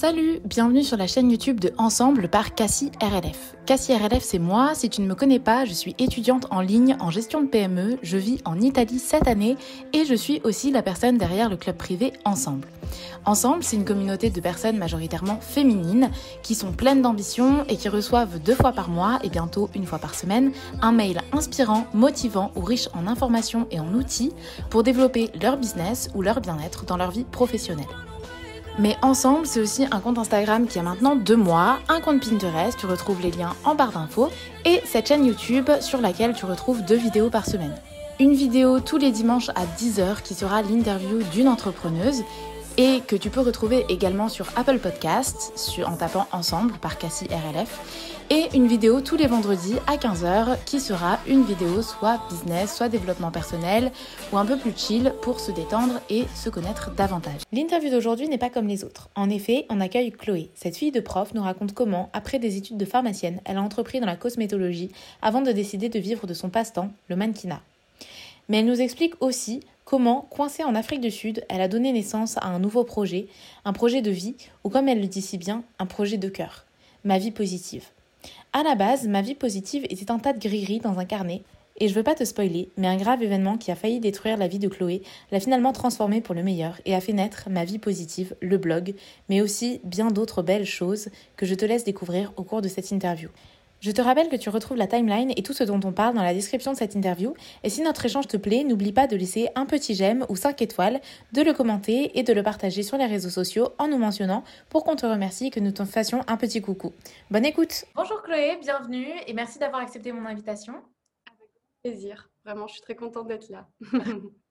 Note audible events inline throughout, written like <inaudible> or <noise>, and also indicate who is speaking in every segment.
Speaker 1: Salut, bienvenue sur la chaîne YouTube de Ensemble par Cassie RLF. Cassie RLF, c'est moi. Si tu ne me connais pas, je suis étudiante en ligne en gestion de PME. Je vis en Italie cette année et je suis aussi la personne derrière le club privé Ensemble. Ensemble, c'est une communauté de personnes majoritairement féminines qui sont pleines d'ambition et qui reçoivent deux fois par mois et bientôt une fois par semaine un mail inspirant, motivant ou riche en informations et en outils pour développer leur business ou leur bien-être dans leur vie professionnelle. Mais ensemble, c'est aussi un compte Instagram qui a maintenant deux mois, un compte Pinterest, tu retrouves les liens en barre d'infos, et cette chaîne YouTube sur laquelle tu retrouves deux vidéos par semaine. Une vidéo tous les dimanches à 10h qui sera l'interview d'une entrepreneuse et que tu peux retrouver également sur Apple Podcasts en tapant Ensemble par Cassie RLF. Et une vidéo tous les vendredis à 15h qui sera une vidéo soit business, soit développement personnel ou un peu plus chill pour se détendre et se connaître davantage. L'interview d'aujourd'hui n'est pas comme les autres. En effet, on accueille Chloé. Cette fille de prof nous raconte comment, après des études de pharmacienne, elle a entrepris dans la cosmétologie avant de décider de vivre de son passe-temps, le mannequinat. Mais elle nous explique aussi comment, coincée en Afrique du Sud, elle a donné naissance à un nouveau projet, un projet de vie, ou comme elle le dit si bien, un projet de cœur, ma vie positive. À la base, ma vie positive était un tas de gris-gris dans un carnet, et je veux pas te spoiler, mais un grave événement qui a failli détruire la vie de Chloé l'a finalement transformée pour le meilleur et a fait naître ma vie positive, le blog, mais aussi bien d'autres belles choses que je te laisse découvrir au cours de cette interview. Je te rappelle que tu retrouves la timeline et tout ce dont on parle dans la description de cette interview. Et si notre échange te plaît, n'oublie pas de laisser un petit j'aime ou 5 étoiles, de le commenter et de le partager sur les réseaux sociaux en nous mentionnant pour qu'on te remercie et que nous te fassions un petit coucou. Bonne écoute Bonjour Chloé, bienvenue et merci d'avoir accepté mon invitation.
Speaker 2: Avec plaisir, vraiment, je suis très contente d'être là. <laughs>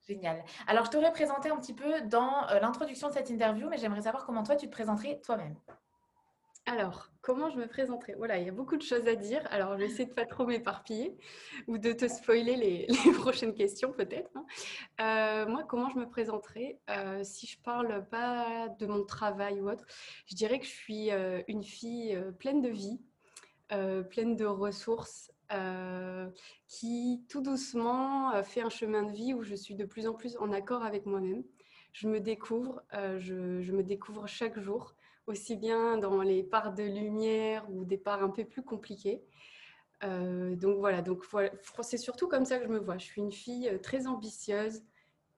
Speaker 1: Génial. Alors, je t'aurais présenté un petit peu dans euh, l'introduction de cette interview, mais j'aimerais savoir comment toi, tu te présenterais toi-même.
Speaker 2: Alors, comment je me présenterai? Voilà, il y a beaucoup de choses à dire. Alors, je vais essayer de pas trop m'éparpiller ou de te spoiler les, <laughs> prochaines questions peut-être. Hein. Euh, moi, comment je me présenterai? Euh, Si je parle pas de mon travail ou autre, je dirais que je suis euh, une fille pleine de vie, pleine de ressources, qui tout doucement fait un chemin de vie où je suis de plus en plus en accord avec moi-même. Je me découvre, je me découvre chaque jour aussi bien dans les parts de lumière ou des parts un peu plus compliquées. Euh, donc voilà, donc c'est surtout comme ça que je me vois. Je suis une fille euh, très ambitieuse,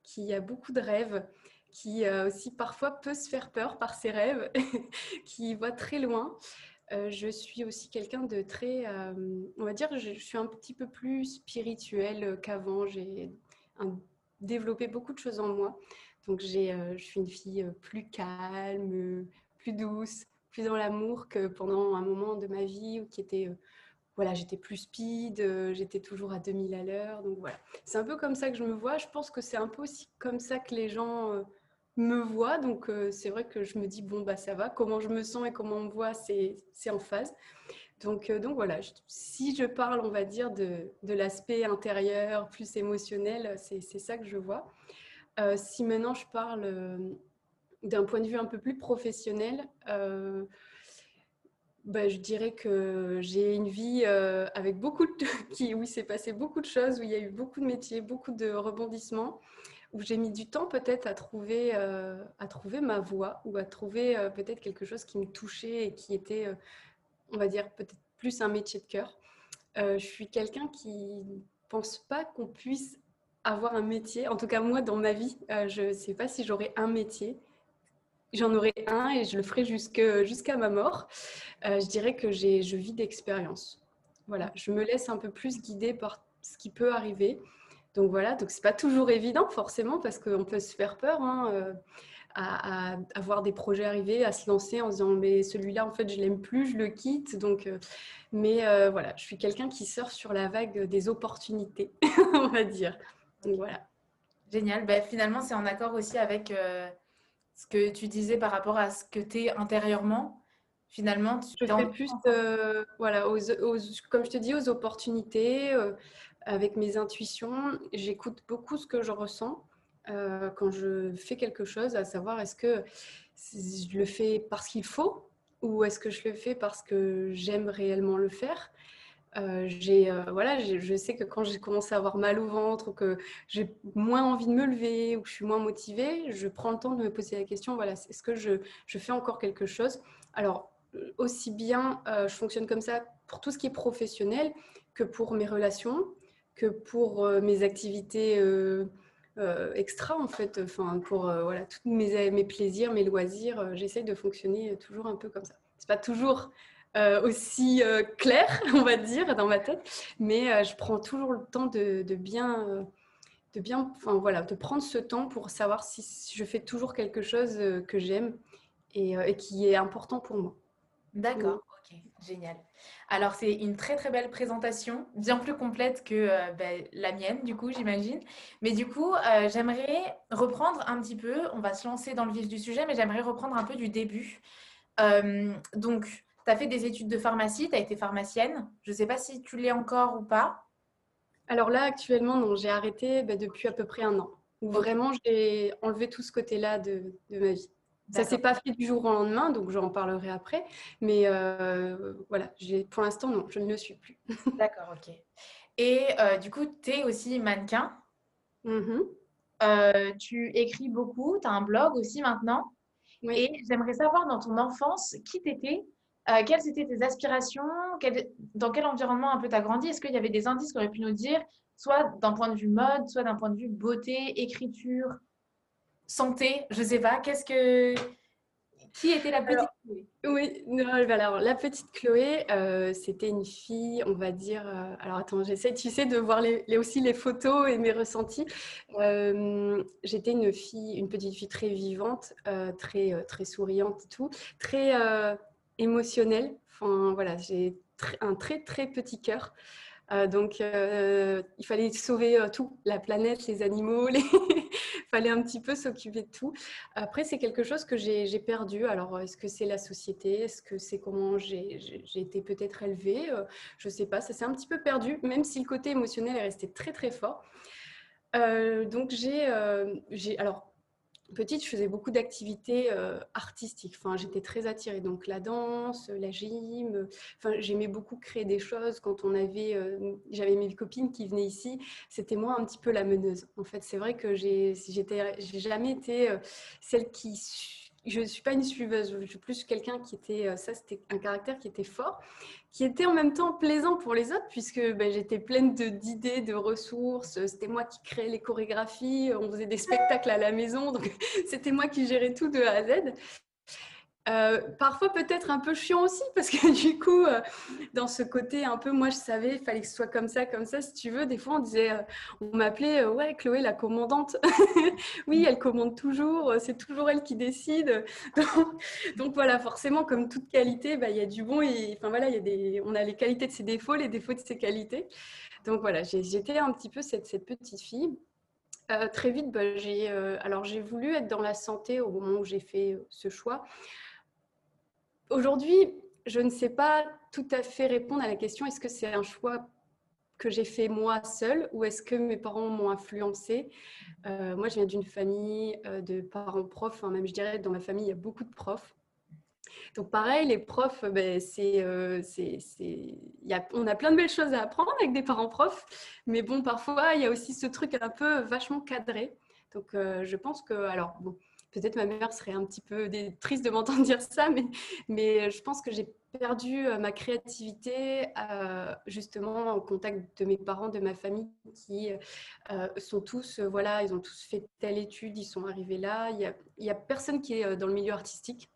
Speaker 2: qui a beaucoup de rêves, qui euh, aussi parfois peut se faire peur par ses rêves, <laughs> qui voit très loin. je suis aussi quelqu'un de très, on va dire, je, suis un petit peu plus spirituelle qu'avant. J'ai développé beaucoup de choses en moi. Donc je suis une fille plus calme, plus douce, plus dans l'amour que pendant un moment de ma vie où qui euh, voilà, j'étais plus speed, euh, j'étais toujours à 2000 à l'heure. Donc voilà, c'est un peu comme ça que je me vois. Je pense que c'est un peu aussi comme ça que les gens euh, me voient. Donc c'est vrai que je me dis, bon, bah ça va. Comment je me sens et comment on me voit, c'est en phase. Donc, donc voilà, si je parle, on va dire, de, de l'aspect intérieur, plus émotionnel, c'est ça que je vois. si maintenant je parle d'un point de vue un peu plus professionnel, euh, bah, je dirais que j'ai une vie euh, avec beaucoup <laughs> qui, où il s'est passé beaucoup de choses, où il y a eu beaucoup de métiers, beaucoup de rebondissements, où j'ai mis du temps peut-être à trouver, euh, à trouver ma voie ou à trouver peut-être quelque chose qui me touchait et qui était, on va dire, peut-être plus un métier de cœur. je suis quelqu'un qui pense pas qu'on puisse avoir un métier. En tout cas, moi, dans ma vie, je ne sais pas si j'aurais un métier J'en aurai un et je le ferai jusqu'à ma mort. Euh, je dirais que je vis d'expérience. Voilà, je me laisse un peu plus guider par ce qui peut arriver. Donc voilà, donc c'est pas toujours évident forcément parce qu'on peut se faire peur hein, euh, à, avoir des projets arriver, à se lancer en disant mais celui-là en fait je l'aime plus, je le quitte. Donc, euh, mais voilà, je suis quelqu'un qui sort sur la vague des opportunités, <laughs> on va dire. Donc voilà.
Speaker 1: Génial. Ben, finalement, c'est en accord aussi avec ce que tu disais par rapport à ce que tu es intérieurement, finalement,
Speaker 2: tu fais plus, euh, voilà, comme je te dis, aux opportunités, euh, avec mes intuitions. J'écoute beaucoup ce que je ressens euh, quand je fais quelque chose, à savoir est-ce que je le fais parce qu'il faut ou est-ce que je le fais parce que j'aime réellement le faire. Euh, j'ai, euh, voilà, je sais que quand j'ai commencé à avoir mal au ventre, que j'ai moins envie de me lever ou que je suis moins motivée, je prends le temps de me poser la question, voilà, est-ce que je, fais encore quelque chose? Alors, aussi bien je fonctionne comme ça pour tout ce qui est professionnel que pour mes relations, que pour mes activités extra, en fait, enfin, pour voilà, tous mes, mes plaisirs, mes loisirs, j'essaye de fonctionner toujours un peu comme ça. C'est pas toujours euh, aussi euh, clair, <laughs> on va dire, dans ma tête. Mais euh, je prends toujours le temps de, bien, de bien, enfin voilà, de prendre ce temps pour savoir si je fais toujours quelque chose que j'aime et, qui est important pour moi.
Speaker 1: D'accord, ok, génial. Alors c'est une très très belle présentation, bien plus complète que ben, la mienne du coup j'imagine. Mais du coup j'aimerais reprendre un petit peu, on va se lancer dans le vif du sujet, mais j'aimerais reprendre un peu du début. donc tu as fait des études de pharmacie, tu as été pharmacienne. Je ne sais pas si tu l'es encore ou pas.
Speaker 2: Alors là, actuellement, non, j'ai arrêté bah, depuis à peu près un an. vraiment, j'ai enlevé tout ce côté-là de, ma vie. Ça ne s'est pas fait du jour au lendemain, donc j'en parlerai après. Mais euh, voilà, pour l'instant, non, je ne le suis plus. <laughs>
Speaker 1: D'accord, ok. Et euh, du coup, tu es aussi mannequin.
Speaker 2: Mm-hmm.
Speaker 1: Euh, tu écris beaucoup, tu as un blog aussi maintenant. Et j'aimerais savoir dans ton enfance qui t'étais euh, quelles étaient tes aspirations? Dans quel environnement un peu tu as grandi? Est-ce qu'il y avait des indices qu'on aurait pu nous dire, soit d'un point de vue mode, soit d'un point de vue beauté, écriture, santé Je ne sais pas. Qu'est-ce que. Qui était la petite Chloé
Speaker 2: Oui, alors la petite Chloé, euh, c'était une fille, on va dire. Euh, alors attends, j'essaie, tu sais, de voir les, aussi les photos et mes ressentis. J'étais une fille, une petite fille très vivante, très, très souriante et tout, très émotionnel. Enfin, voilà, j'ai un très très petit cœur. Euh, donc, euh, il fallait sauver euh, tout, la planète, les animaux, <laughs> il fallait un petit peu s'occuper de tout. Après, c'est quelque chose que j'ai perdu. Alors, est-ce que c'est la société? Est-ce que c'est comment j'ai été peut-être élevée? Je ne sais pas, ça s'est un petit peu perdu, même si le côté émotionnel est resté très très fort. donc, j'ai... alors, petite, je faisais beaucoup d'activités euh, artistiques. Enfin, j'étais très attirée. Donc, la danse, la gym. Enfin, j'aimais beaucoup créer des choses. Quand on avait, euh, j'avais mes copines qui venaient ici, c'était moi un petit peu la meneuse. En fait, c'est vrai que j'ai, j'ai jamais été euh, celle qui je ne suis pas une suiveuse, je suis plus quelqu'un qui était, euh, ça c'était un caractère qui était fort, qui était en même temps plaisant pour les autres, puisque ben, j'étais pleine d'idées, de, ressources, c'était moi qui créais les chorégraphies, on faisait des spectacles à la maison, donc <laughs> c'était moi qui gérais tout de A à Z. Euh, parfois peut-être un peu chiant aussi parce que <laughs> du coup euh, dans ce côté un peu moi je savais il fallait que ce soit comme ça comme ça si tu veux des fois on disait euh, on m'appelait ouais Chloé la commandante. <laughs> Oui elle commande toujours c'est toujours elle qui décide. <laughs> Donc, voilà forcément comme toute qualité bah, il y a du bon et enfin voilà il y a des on a les qualités de ses défauts les défauts de ses qualités. Donc voilà j'étais un petit peu cette, cette petite fille. Très vite, bah, j'ai alors j'ai voulu être dans la santé au moment où j'ai fait ce choix. Aujourd'hui, je ne sais pas tout à fait répondre à la question est-ce que c'est un choix que j'ai fait moi seule ou est-ce que mes parents m'ont influencé? Euh, Moi, je viens d'une famille euh, de parents profs, même je dirais dans ma famille, il y a beaucoup de profs. Donc pareil, les profs, ben, euh, on a plein de belles choses à apprendre avec des parents profs, mais bon, parfois, il y a aussi ce truc un peu vachement cadré. Donc je pense que, alors, bon, peut-être ma mère serait un petit peu triste de m'entendre <laughs> dire ça, mais, mais je pense que j'ai perdu euh, ma créativité euh, justement au contact de mes parents, de ma famille qui euh, sont tous, voilà, ils ont tous fait telle étude, ils sont arrivés là. Il n'y a personne qui est dans le milieu artistique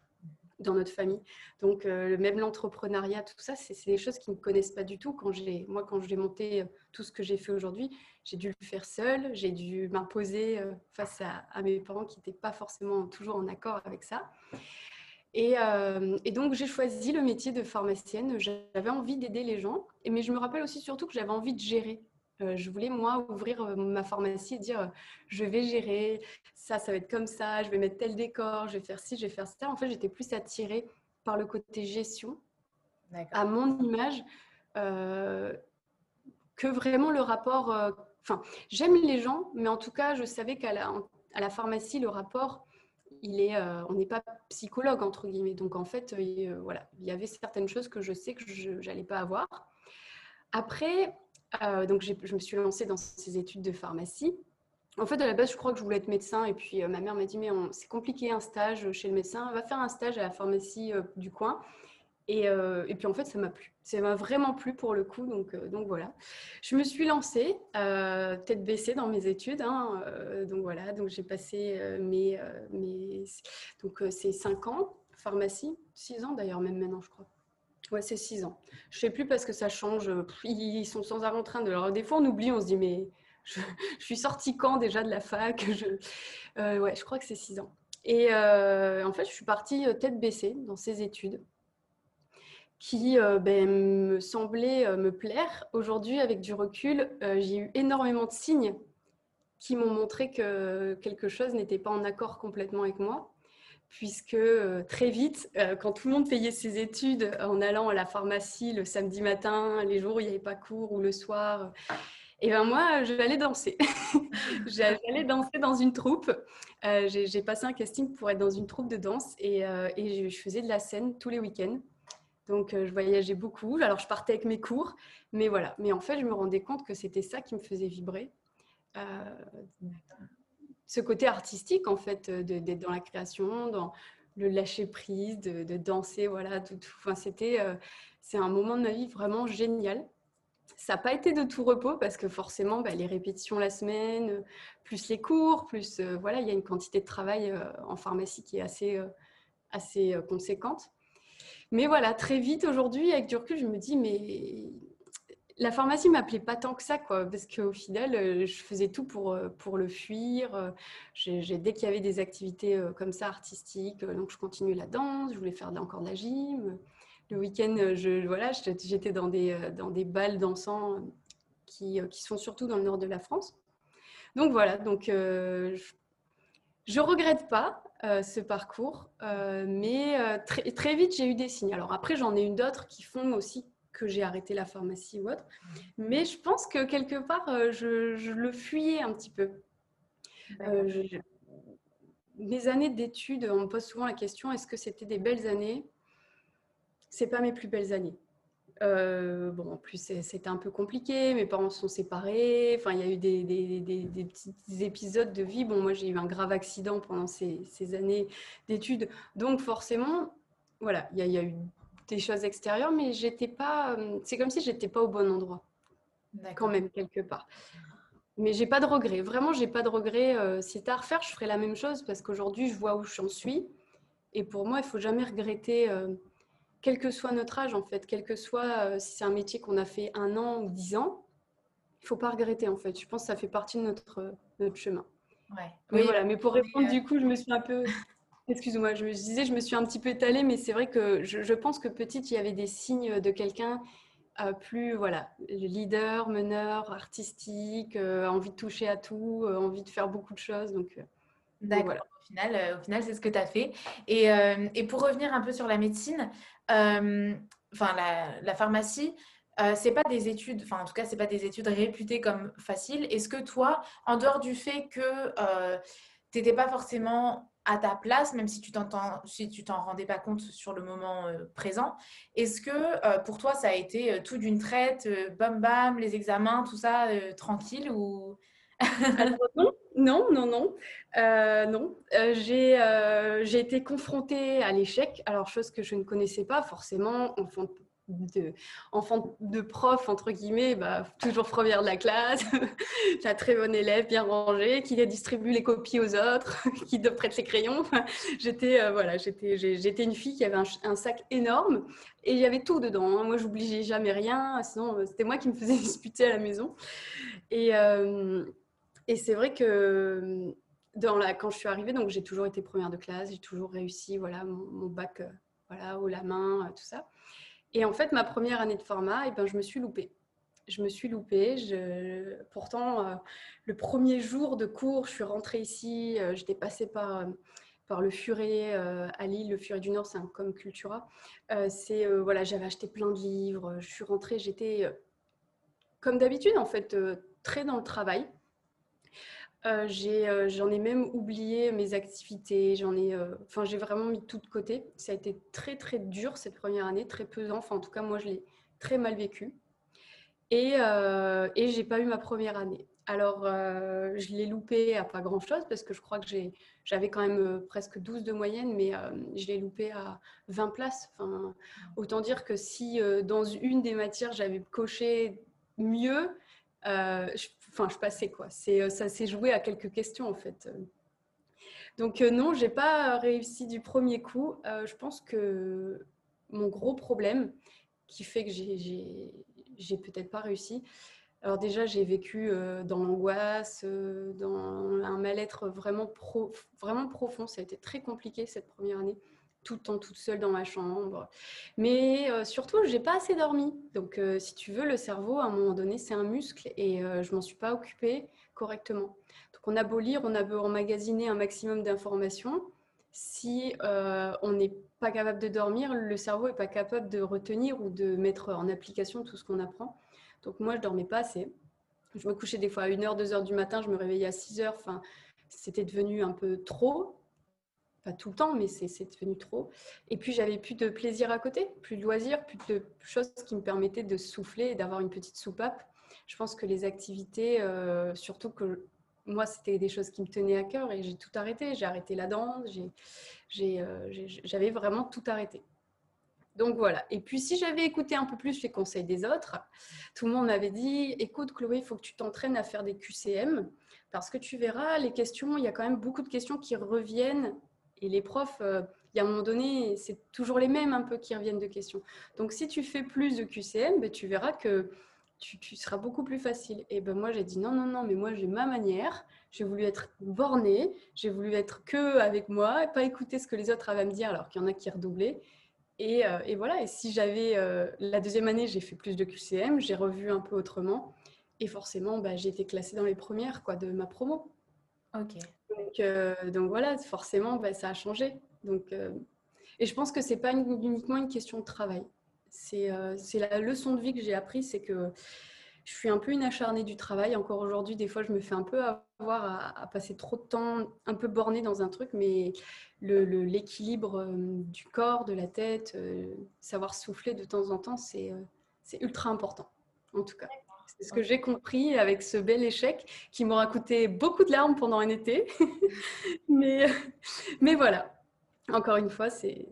Speaker 2: dans notre famille. Donc, même l'entrepreneuriat, tout ça, c'est des choses qu'ils ne connaissent pas du tout. Quand moi, quand j'ai monté tout ce que j'ai fait aujourd'hui, j'ai dû le faire seule, j'ai dû m'imposer euh, face à, mes parents qui n'étaient pas forcément toujours en accord avec ça. Euh, et, donc, j'ai choisi le métier de pharmacienne. J'avais envie d'aider les gens, mais je me rappelle aussi surtout que j'avais envie de gérer. Euh, je voulais, moi, ouvrir ma pharmacie et dire je vais gérer, ça, ça va être comme ça, je vais mettre tel décor, je vais faire ci, je vais faire ça. En fait, j'étais plus attirée par le côté gestion, à mon image, que vraiment le rapport Enfin, j'aime les gens, mais en tout cas, je savais qu'à la, à la pharmacie, le rapport, il est, euh, on n'est pas psychologue, entre guillemets. Donc, en fait, il, euh, voilà, il y avait certaines choses que je sais que je n'allais pas avoir. après, donc je me suis lancée dans ces études de pharmacie. En fait, à la base, je crois que je voulais être médecin. Et puis, ma mère m'a dit, mais c'est compliqué un stage chez le médecin. Va faire un stage à la pharmacie du coin. Et, puis, en fait, ça m'a plu. Ça m'a vraiment plu pour le coup. Donc, voilà. Je me suis lancée, tête baissée dans mes études. Hein, donc voilà. Donc, j'ai passé mes... Donc, c'est 5 ans, pharmacie. 6 ans d'ailleurs, même maintenant, je crois. Ouais, c'est 6 ans. Je sais plus parce que ça change. Ils sont sans arrêt en train de. Alors, des fois, on oublie, on se dit, mais je, <laughs> suis sortie quand déjà de la fac? <laughs> Je, euh, Ouais, je crois que c'est 6 ans. Et euh, en fait, je suis partie euh, tête baissée dans ces études qui ben, me semblaient me plaire. Aujourd'hui, avec du recul, j'ai eu énormément de signes qui m'ont montré que quelque chose n'était pas en accord complètement avec moi puisque très vite, quand tout le monde payait ses études en allant à la pharmacie le samedi matin, les jours où il n'y avait pas cours ou le soir, et ben moi, j'allais danser. <laughs> j'allais danser dans une troupe. J'ai passé un casting pour être dans une troupe de danse et, et je faisais de la scène tous les week-ends. Donc, je voyageais beaucoup. Alors, je partais avec mes cours, mais voilà. Mais en fait, je me rendais compte que c'était ça qui me faisait vibrer. Euh, ce côté artistique, en fait, d'être dans la création, dans le lâcher prise, de, danser, voilà, tout. Enfin, c'était, euh, c'est un moment de ma vie vraiment génial. Ça n'a pas été de tout repos parce que forcément, bah, les répétitions la semaine, plus les cours, plus euh, voilà, il y a une quantité de travail euh, en pharmacie qui est assez, assez conséquente. Mais voilà, très vite aujourd'hui, avec du recul, je me dis, mais la pharmacie m'appelait pas tant que ça, quoi, parce qu'au final, euh, je faisais tout pour, euh, pour le fuir. Euh, j'ai, dès qu'il y avait des activités comme ça artistiques, donc je continuais la danse, je voulais faire encore de la gym. Le week-end, je, voilà, j'étais dans des, dans des balles dansants qui, qui sont surtout dans le nord de la France. Donc voilà, donc je, je regrette pas ce parcours, mais très, très vite j'ai eu des signes. Alors après, j'en ai eu d'autres qui font aussi que j'ai arrêté la pharmacie ou autre. Mais je pense que quelque part, euh, je, le fuyais un petit peu. Euh, mes années d'études, on me pose souvent la question est-ce que c'était des belles années? C'est pas mes plus belles années. Euh, bon, en plus, c'était un peu compliqué. Mes parents se sont séparés. Enfin, il y a eu des, des, des, petits épisodes de vie. Bon, moi, j'ai eu un grave accident pendant ces, ces années d'études. Donc, forcément, voilà, il y, y, a eu des choses extérieures, mais j'étais pas. Euh, c'est comme si j'étais pas au bon endroit, quand même quelque part. Mais j'ai pas de regrets. Vraiment, j'ai pas de regrets. Euh, si c'était à refaire, je ferais la même chose parce qu'aujourd'hui, je vois où j'en suis. Et pour moi, il faut jamais regretter, euh, quel que soit notre âge en fait, quel que soit si c'est un métier qu'on a fait un an ou dix ans, il faut pas regretter en fait. Je pense que ça fait partie de notre, notre chemin. Ouais. Mais oui, voilà. Mais pour répondre, du coup, je me suis un peu Excuse-moi, je me disais, je me suis un petit peu étalée, mais c'est vrai que je, pense que petite, il y avait des signes de quelqu'un euh, plus, voilà, leader, meneur, artistique, euh, envie de toucher à tout, euh, envie de faire beaucoup de choses. Donc,
Speaker 1: D'accord. Au final, au final c'est ce que tu as fait. Et, et, pour revenir un peu sur la médecine, enfin la, la, pharmacie, c'est pas des études, enfin en tout cas, c'est pas des études réputées comme faciles. Est-ce que toi, en dehors du fait que tu n'étais pas forcément à ta place, même si tu t'entends, si tu t'en rendais pas compte sur le moment euh, présent. Est-ce que euh, pour toi ça a été euh, tout d'une traite, bam bam, les examens, tout ça tranquille ou?
Speaker 2: Non, non, non, non. j'ai, j'ai été confrontée à l'échec. Alors chose que je ne connaissais pas forcément, enfant de enfant de prof entre guillemets bah, toujours première de la classe <laughs> la très bonne élève bien rangée qui distribue les copies aux autres <laughs> qui prête les crayons. J'étais euh, voilà j'étais j'étais une fille qui avait un, sac énorme et il y avait tout dedans hein. moi j'oubliais jamais rien sinon euh, c'était moi qui me faisais <laughs> disputer à la maison. Et, euh, et c'est vrai que dans la, quand je suis arrivée donc j'ai toujours été première de classe j'ai toujours réussi voilà mon, mon bac voilà haut la main tout ça et en fait, ma première année de format, eh ben, je me suis loupée. Je me suis loupée. Pourtant, euh, le premier jour de cours, je suis rentrée ici. Euh, j'étais passée par, euh, par le Furet à Lille. Le Furet du Nord, c'est un com cultura. voilà, j'avais acheté plein de livres. Je suis rentrée. J'étais comme d'habitude, en fait, très dans le travail. Euh, euh, j'en ai, même oublié mes activités. J'en ai, euh, enfin, j'ai vraiment mis tout de côté. Ça a été très très dur cette première année, très pesant. Enfin, en tout cas, moi, je l'ai très mal vécu. Et, et j'ai pas eu ma première année. Alors, je l'ai loupé à pas grand-chose parce que je crois que j'avais quand même presque 12 de moyenne, mais je l'ai loupé à 20 places. Enfin, autant dire que si dans une des matières, j'avais coché mieux, je, enfin, je passais. quoi. Ça s'est joué à quelques questions, en fait. Donc non, j'ai pas réussi du premier coup. je pense que mon gros problème qui fait que j'ai peut-être pas réussi, alors déjà, j'ai vécu euh, dans l'angoisse, euh, dans un mal-être vraiment profond. Ça a été très compliqué cette première année, tout le temps toute seule dans ma chambre. Mais euh, surtout, j'ai pas assez dormi. Donc, si tu veux, le cerveau, à un moment donné, c'est un muscle et je m'en suis pas occupée correctement. Donc, on a beau lire, on a beau emmagasiner un maximum d'informations. Si on n'est pas capable de dormir, le cerveau n'est pas capable de retenir ou de mettre en application tout ce qu'on apprend. Donc moi, je dormais pas assez. Je me couchais des fois à 1h, 2h du matin, je me réveillais à 6h. Enfin, c'était devenu un peu trop. Pas tout le temps, mais c'est devenu trop. Et puis, j'avais plus de plaisir à côté, plus de loisirs, plus de choses qui me permettaient de souffler et d'avoir une petite soupape. Je pense que les activités, euh, surtout que moi, c'était des choses qui me tenaient à cœur et j'ai tout arrêté. J'ai arrêté la danse, euh, j'avais vraiment tout arrêté. Donc voilà. Et puis si j'avais écouté un peu plus les conseils des autres, tout le monde m'avait dit écoute Chloé, il faut que tu t'entraînes à faire des QCM parce que tu verras les questions, il y a quand même beaucoup de questions qui reviennent et les profs, euh, il y a un moment donné, c'est toujours les mêmes un peu qui reviennent de questions. Donc si tu fais plus de QCM, ben, tu verras que tu, seras beaucoup plus facile. Et ben moi j'ai dit non, non, non, mais moi j'ai ma manière. J'ai voulu être bornée, j'ai voulu être que avec moi et pas écouter ce que les autres avaient à me dire alors qu'il y en a qui redoublaient. Euh, et, voilà, et si j'avais euh, la deuxième année, j'ai fait plus de QCM, j'ai revu un peu autrement. Et forcément, bah, j'ai été classée dans les premières de ma promo.
Speaker 1: Ok.
Speaker 2: Donc, euh, donc voilà, forcément, bah, ça a changé. Donc, et je pense que ce n'est pas uniquement une question de travail. C'est la leçon de vie que j'ai appris, c'est que je suis un peu une acharnée du travail. Encore aujourd'hui, des fois, je me fais un peu avoir à, passer trop de temps, un peu bornée dans un truc, mais l'équilibre du corps, de la tête, euh, savoir souffler de temps en temps, euh, c'est ultra important, en tout cas. C'est ce que j'ai compris avec ce bel échec qui m'aura coûté beaucoup de larmes pendant un été. <laughs> mais, mais voilà, encore une fois, c'est...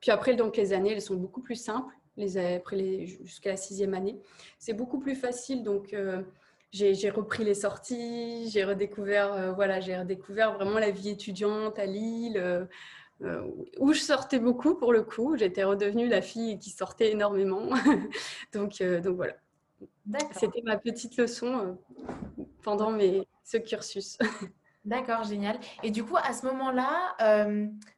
Speaker 2: Puis après, donc, les années, elles sont beaucoup plus simples les, après les, jusqu'à la sixième année. C'est beaucoup plus facile, donc euh, j'ai, repris les sorties, j'ai redécouvert, euh, voilà, redécouvert vraiment la vie étudiante à Lille, euh, où je sortais beaucoup pour le coup. J'étais redevenue la fille qui sortait énormément. <laughs> donc, donc voilà. C'était ma petite leçon pendant mes, ce cursus. <laughs>
Speaker 1: D'accord, génial. Et du coup, à ce moment-là,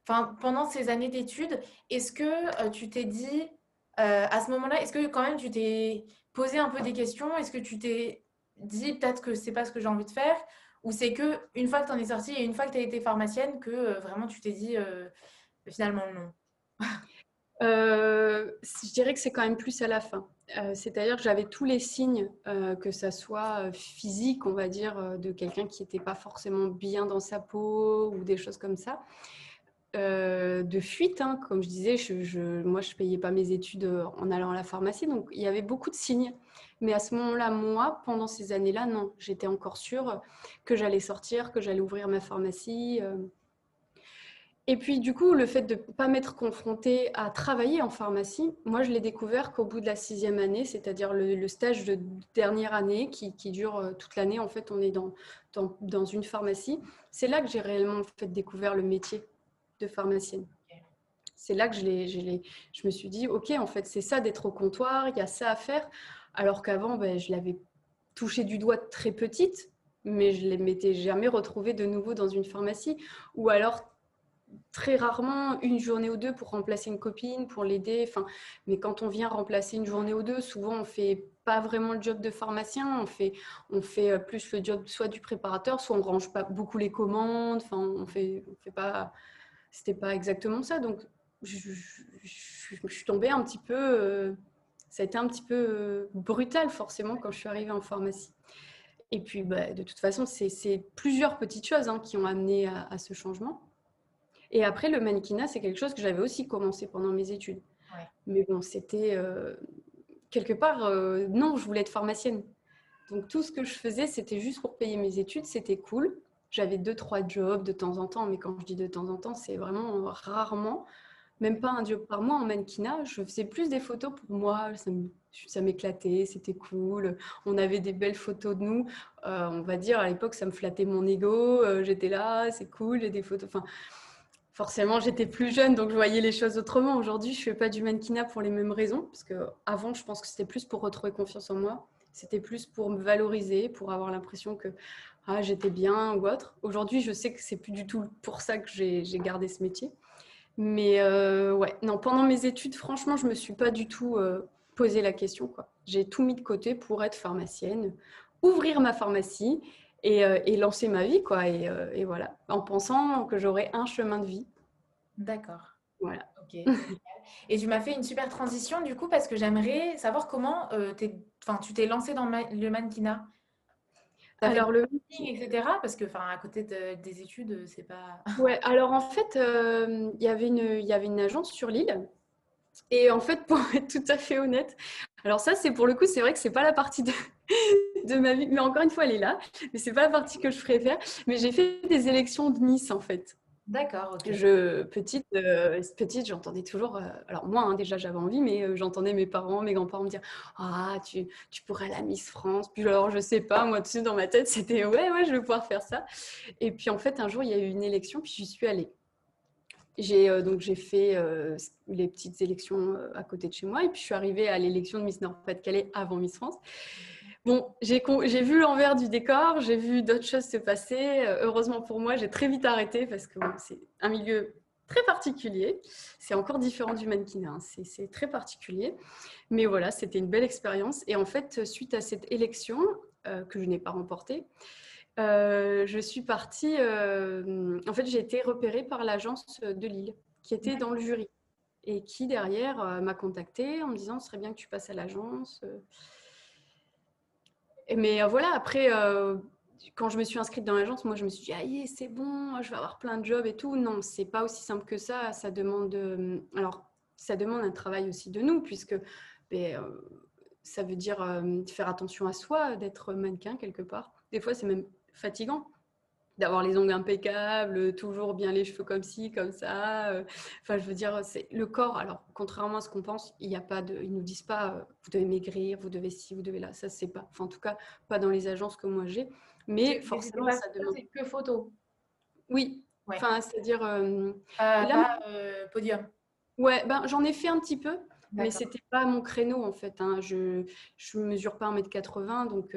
Speaker 1: enfin pendant ces années d'études, est-ce que tu t'es dit, euh, à ce moment-là, est-ce que quand même tu t'es posé un peu des questions? Est-ce que tu t'es dit peut-être que c'est pas ce que j'ai envie de faire? Ou c'est que une fois que tu en es sortie et une fois que tu as été pharmacienne, que euh, vraiment tu t'es dit euh, finalement non? <laughs>
Speaker 2: Je dirais que c'est quand même plus à la fin. C'est-à-dire que j'avais tous les signes, que ça soit physique, on va dire, de quelqu'un qui n'était pas forcément bien dans sa peau ou des choses comme ça. Euh, de fuite. Hein. Comme je disais, je, moi, je ne payais pas mes études euh, en allant à la pharmacie. Donc, il y avait beaucoup de signes. Mais à ce moment-là, moi, pendant ces années-là, non. J'étais encore sûre que j'allais sortir, que j'allais ouvrir ma pharmacie. Euh. Et puis, du coup, le fait de ne pas m'être confrontée à travailler en pharmacie, moi, je l'ai découvert qu'au bout de la sixième année, c'est-à-dire le, stage de dernière année qui, dure toute l'année. En fait, on est dans, dans, une pharmacie. C'est là que j'ai réellement fait, découvert le métier de pharmacienne. C'est là que je, je, je me suis dit, OK, en fait, c'est ça d'être au comptoir, il y a ça à faire. Alors qu'avant, ben, je l'avais touché du doigt très petite, mais je ne m'étais jamais retrouvée de nouveau dans une pharmacie. Ou alors, très rarement, une journée ou deux pour remplacer une copine, pour l'aider. Enfin, mais quand on vient remplacer une journée ou deux, souvent, on fait pas vraiment le job de pharmacien, on fait, on fait euh, plus le job soit du préparateur, soit on range pas beaucoup les commandes, enfin, on fait, on fait pas c'était pas exactement ça. Donc, je, suis tombée un petit peu. Euh, ça a été un petit peu euh, brutal, forcément, quand je suis arrivée en pharmacie. Et puis, bah, de toute façon, c'est plusieurs petites choses hein, qui ont amené à, ce changement. Et après, le mannequinat, c'est quelque chose que j'avais aussi commencé pendant mes études. Mais bon, c'était. Euh, quelque part, non, je voulais être pharmacienne. Donc tout ce que je faisais, c'était juste pour payer mes études, c'était cool. J'avais deux, trois jobs de temps en temps, mais quand je dis de temps en temps, c'est vraiment rarement, même pas un job par mois en mannequinat. Je faisais plus des photos pour moi, ça m'éclatait, c'était cool. On avait des belles photos de nous. Euh, on va dire, à l'époque, ça me flattait mon ego. Euh, j'étais là, c'est cool, j'ai des photos. Enfin, forcément, j'étais plus jeune, donc je voyais les choses autrement. Aujourd'hui, je ne fais pas du mannequinat pour les mêmes raisons, parce que avant, je pense que c'était plus pour retrouver confiance en moi. C'était plus pour me valoriser, pour avoir l'impression que ah, j'étais bien ou autre. Aujourd'hui, je sais que c'est plus du tout pour ça que j'ai gardé ce métier. Mais euh, ouais, non, pendant mes études, franchement, je me suis pas du tout euh, posé la question. J'ai tout mis de côté pour être pharmacienne, ouvrir ma pharmacie et, euh, et lancer ma vie, quoi. Et, et, voilà, en pensant que j'aurais un chemin de vie.
Speaker 1: D'accord.
Speaker 2: Voilà.
Speaker 1: Ok. <laughs> et tu m'as fait une super transition du coup parce que j'aimerais savoir comment enfin, tu t'es lancée dans le mannequinat? Alors le meeting, etc. Parce que, enfin, à côté des études, c'est pas. <laughs>
Speaker 2: Ouais. Alors en fait, euh, il y avait une, il y avait une agence sur l'île. Et en fait, <laughs> pour être tout à fait honnête, alors ça, c'est pour le coup, c'est vrai que c'est pas la partie de, <laughs> de ma vie, mais encore une fois, elle est là. Mais c'est pas la partie que je préfère. Mais j'ai fait des élections de Nice en fait.
Speaker 1: D'accord.
Speaker 2: Je petite, euh, petite, j'entendais toujours. Euh, alors moi, hein, déjà, j'avais envie, mais euh, j'entendais mes parents, mes grands-parents me dire Ah, tu, tu pourrais la Miss France. Puis alors, je sais pas, moi, dessus dans ma tête, c'était Ouais, ouais, je vais pouvoir faire ça. Et puis en fait, un jour, il y a eu une élection, puis j'y suis allée. J'ai donc j'ai fait les petites élections à côté de chez moi, et puis je suis arrivée à l'élection de Miss Nord-Pas-de-Calais avant Miss France. Bon, j'ai vu l'envers du décor, j'ai vu d'autres choses se passer. Euh, heureusement pour moi, j'ai très vite arrêté parce que c'est un milieu très particulier. C'est encore différent du mannequinat, hein. c'est très particulier. Mais voilà, c'était une belle expérience. Et en fait, suite à cette élection euh, que je n'ai pas remportée, euh, je suis partie. en fait, j'ai été repérée par l'agence de Lille qui était dans le jury et qui derrière m'a contactée en me disant ce serait bien que tu passes à l'agence. Mais euh, voilà, après, euh, quand je me suis inscrite dans l'agence, moi, je me suis dit, ah, c'est bon, je vais avoir plein de jobs et tout. Non, c'est pas aussi simple que ça. Ça demande, euh, alors, ça demande un travail aussi de nous, puisque ben, ça veut dire faire attention à soi, d'être mannequin quelque part. Des fois, c'est même fatigant d'avoir les ongles impeccables, toujours bien les cheveux comme ci, comme ça. Euh. Enfin, je veux dire, c'est le corps. Alors, contrairement à ce qu'on pense, il n'y a pas de, ils nous disent pas, euh, vous devez maigrir, vous devez ci, vous devez là. Ça, c'est pas. Enfin, en tout cas, pas dans les agences que moi j'ai. Mais forcément, ça demande.
Speaker 1: C'est que photo.
Speaker 2: Oui. Enfin, c'est-à-dire. Euh,
Speaker 1: là, podium.
Speaker 2: Ouais, ben j'en ai fait un petit peu. Mais c'était pas mon créneau en fait. Hein. Je ne mesure pas 1m80, donc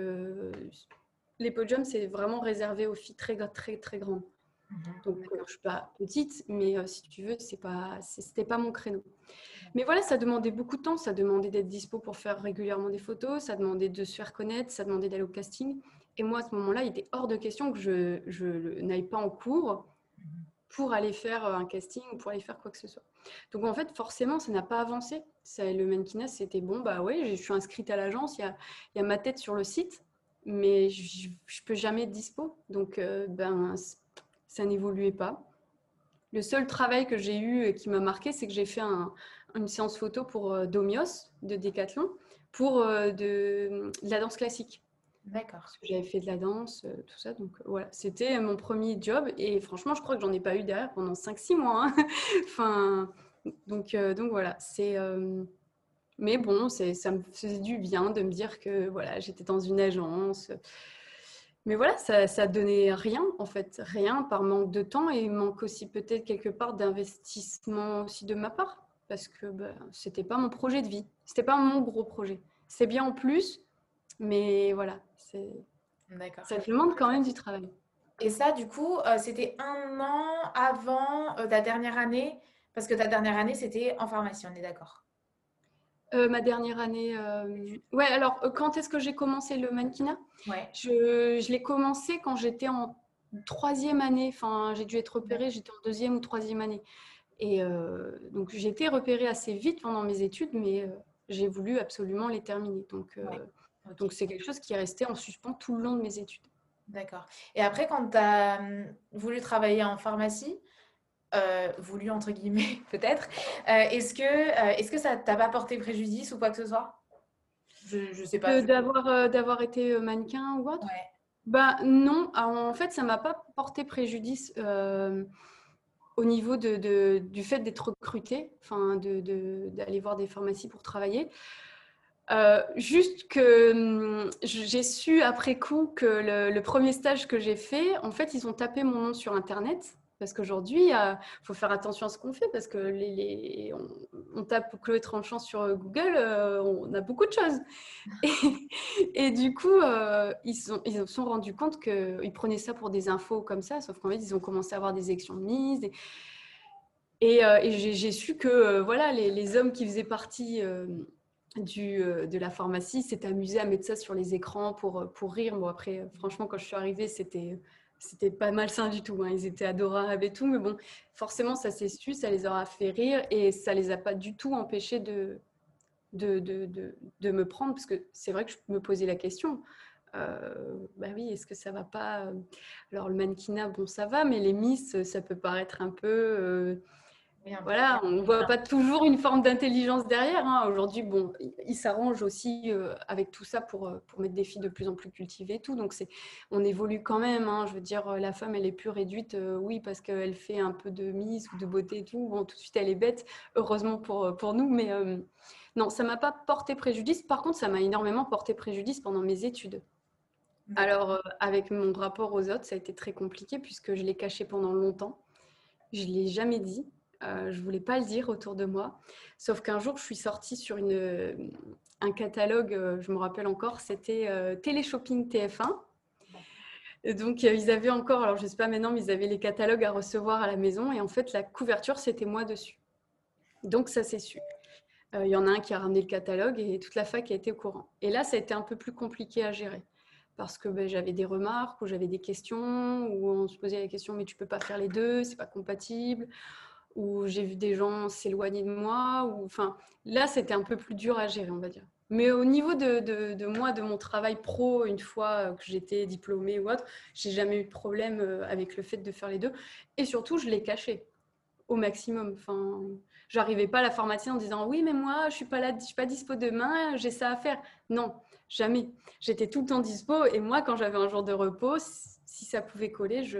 Speaker 2: les podiums, c'est vraiment réservé aux filles très, très, très grandes. Mhm. Donc, euh, je ne suis pas petite, mais euh, si tu veux, ce n'était pas mon créneau. Mais voilà, ça demandait beaucoup de temps. Ça demandait d'être dispo pour faire régulièrement des photos. Ça demandait de se faire connaître. Ça demandait d'aller au casting. Et moi, à ce moment-là, il était hors de question que je, je n'aille pas en cours pour aller faire un casting ou pour aller faire quoi que ce soit. Donc en fait, forcément, ça n'a pas avancé. Ça, le mannequinat, c'était bon, bah ouais, je suis inscrite à l'agence, il y a, y a, ma tête sur le site mais je, ne peux jamais être dispo. Donc, euh, ben, ça n'évoluait pas. Le seul travail que j'ai eu et qui m'a marqué, c'est que j'ai fait une séance photo pour euh, Domios de Decathlon pour euh, de, la danse classique.
Speaker 1: D'accord.
Speaker 2: J'avais fait de la danse, tout ça. Donc voilà, c'était mon premier job. Et franchement, je crois que j'en ai pas eu derrière pendant 5-6 mois. Hein. <laughs> enfin, donc, donc voilà, c'est mais bon, ça me faisait du bien de me dire que voilà, j'étais dans une agence. Mais voilà, ça, ça donnait rien en fait, rien par manque de temps et manque aussi peut-être quelque part d'investissement aussi de ma part parce que bah, c'était pas mon projet de vie, c'était pas mon gros projet. C'est bien en plus, mais voilà, c'est ça demande quand même du travail.
Speaker 1: Et ça, du coup, euh, c'était un an avant euh, ta dernière année, parce que ta dernière année, c'était en pharmacie, on est d'accord
Speaker 2: euh, ma dernière année. Euh, ouais, alors euh, quand est-ce que j'ai commencé le mannequinat?
Speaker 1: Ouais.
Speaker 2: Je, je l'ai commencé quand j'étais en troisième année. Enfin, j'ai dû être repérée, j'étais en deuxième ou troisième année. Et donc j'ai été repérée assez vite pendant mes études, mais j'ai voulu absolument les terminer. Donc donc c'est quelque chose qui est resté en suspens tout le long de mes études.
Speaker 1: D'accord. Et après, quand tu as hum, voulu travailler en pharmacie, euh, voulu entre guillemets <laughs> peut-être. Euh, est-ce que, euh, est-ce que ça t'a pas porté préjudice ou quoi que ce soit? Je ne sais pas.
Speaker 2: D'avoir d'avoir été mannequin ou autre? Bah, non, en fait, ça m'a pas porté préjudice au niveau de, du fait d'être recrutée, enfin, d'aller de, voir des pharmacies pour travailler. juste que hum, j'ai su après coup que le, le premier stage que j'ai fait, en fait, ils ont tapé mon nom sur Internet parce qu'aujourd'hui, il faut faire attention à ce qu'on fait parce que les, on, tape Chloé Tranchant sur euh, Google, euh, on a beaucoup de choses. <laughs> Et, du coup, euh, ils, sont, ils se sont rendus compte qu'ils prenaient ça pour des infos comme ça, sauf qu'en fait, ils ont commencé à avoir des élections de mise. Et, j'ai su que voilà, les, hommes qui faisaient partie de la pharmacie s'étaient amusés à mettre ça sur les écrans pour, pour rire. Bon, après, franchement, quand je suis arrivée, c'était c'était pas malsain du tout. Hein. Ils étaient adorables et tout, mais bon, forcément, ça s'est su, ça les aura fait rire et ça les a pas du tout empêchés de, de, de, de, me prendre, parce que c'est vrai que je me posais la question. Euh, bah oui, est-ce que ça va pas Alors, le mannequinat, bon, ça va, mais les miss, ça peut paraître un peu. Euh, voilà, on ne voit pas toujours une forme d'intelligence derrière. Hein. Aujourd'hui, bon, il s'arrange aussi euh, avec tout ça pour, euh, pour mettre des filles de plus en plus cultivées et tout. Donc, c'est, on évolue quand même. Hein. Je veux dire, euh, la femme, elle est plus réduite, oui, parce qu'elle fait un peu de mise ou de beauté et tout. Bon, tout de suite, elle est bête, heureusement pour, pour nous. Mais non, ça ne m'a pas porté préjudice. Par contre, ça m'a énormément porté préjudice pendant mes études. Alors, avec mon rapport aux autres, ça a été très compliqué puisque je l'ai caché pendant longtemps. Je ne l'ai jamais dit. Euh, je voulais pas le dire autour de moi. Sauf qu'un jour, je suis sortie sur une, un catalogue, euh, je me rappelle encore, c'était euh, Téléshopping TF1. donc, ils avaient encore, alors je ne sais pas maintenant, mais ils avaient les catalogues à recevoir à la maison. Et en fait, la couverture, c'était moi dessus. Donc, ça s'est su. Il y en a un qui a ramené le catalogue et toute la fac a été au courant. Et là, ça a été un peu plus compliqué à gérer parce que ben, j'avais des remarques ou j'avais des questions où on se posait la question mais tu peux pas faire les deux, c'est pas compatible où j'ai vu des gens s'éloigner de moi. Ou, enfin, là, c'était un peu plus dur à gérer, on va dire. Mais au niveau de, de, moi, de mon travail pro, une fois que j'étais diplômée ou autre, j'ai jamais eu de problème euh, avec le fait de faire les deux. Et surtout, je l'ai caché au maximum. Enfin, j'arrivais pas à la pharmacie en disant oui, mais moi, je suis pas là, je suis pas dispo demain, j'ai ça à faire. Non, jamais. J'étais tout le temps dispo. Et moi, quand j'avais un jour de repos, si ça pouvait coller, je,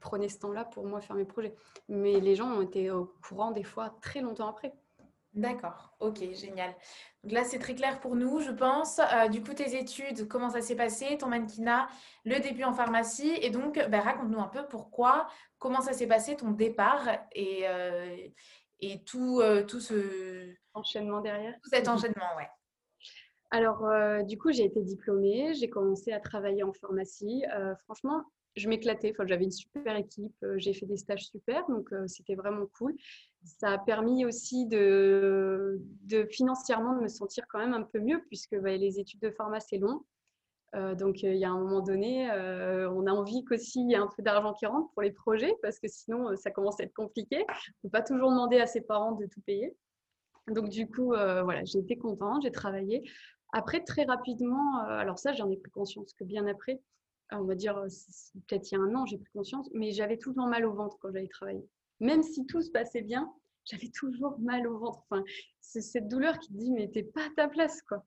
Speaker 2: prenais ce temps-là pour moi faire mes projets. Mais les gens ont été au courant des fois très longtemps après.
Speaker 1: D'accord, ok, génial. Donc là, c'est très clair pour nous, je pense. Euh, du coup, tes études, comment ça s'est passé, ton mannequinat, le début en pharmacie. Et donc, bah, raconte-nous un peu pourquoi, comment ça s'est passé, ton départ et, euh, et tout, euh, tout ce...
Speaker 2: Enchaînement derrière.
Speaker 1: Tout cet enchaînement, ouais.
Speaker 2: Alors, du coup, j'ai été diplômée, j'ai commencé à travailler en pharmacie. franchement, je m'éclatais. Enfin, j'avais une super équipe, euh, j'ai fait des stages super, donc euh, c'était vraiment cool. Ça a permis aussi de, financièrement de me sentir quand même un peu mieux, puisque bah, les études de pharma, c'est long. Euh, donc, il y a un moment donné, on a envie qu'aussi il y ait un peu d'argent qui rentre pour les projets, parce que sinon, ça commence à être compliqué. On ne peut pas toujours demander à ses parents de tout payer. Donc, du coup, voilà, j'ai été contente, j'ai travaillé. Après, très rapidement, alors ça, j'en ai pris conscience que bien après, on va dire, euh, peut-être il y a un an, j'ai pris conscience, mais j'avais temps mal au ventre quand j'allais travailler. Même si tout se passait bien, j'avais toujours mal au ventre. Enfin, c'est cette douleur qui te dit, mais t'es pas à ta place, quoi.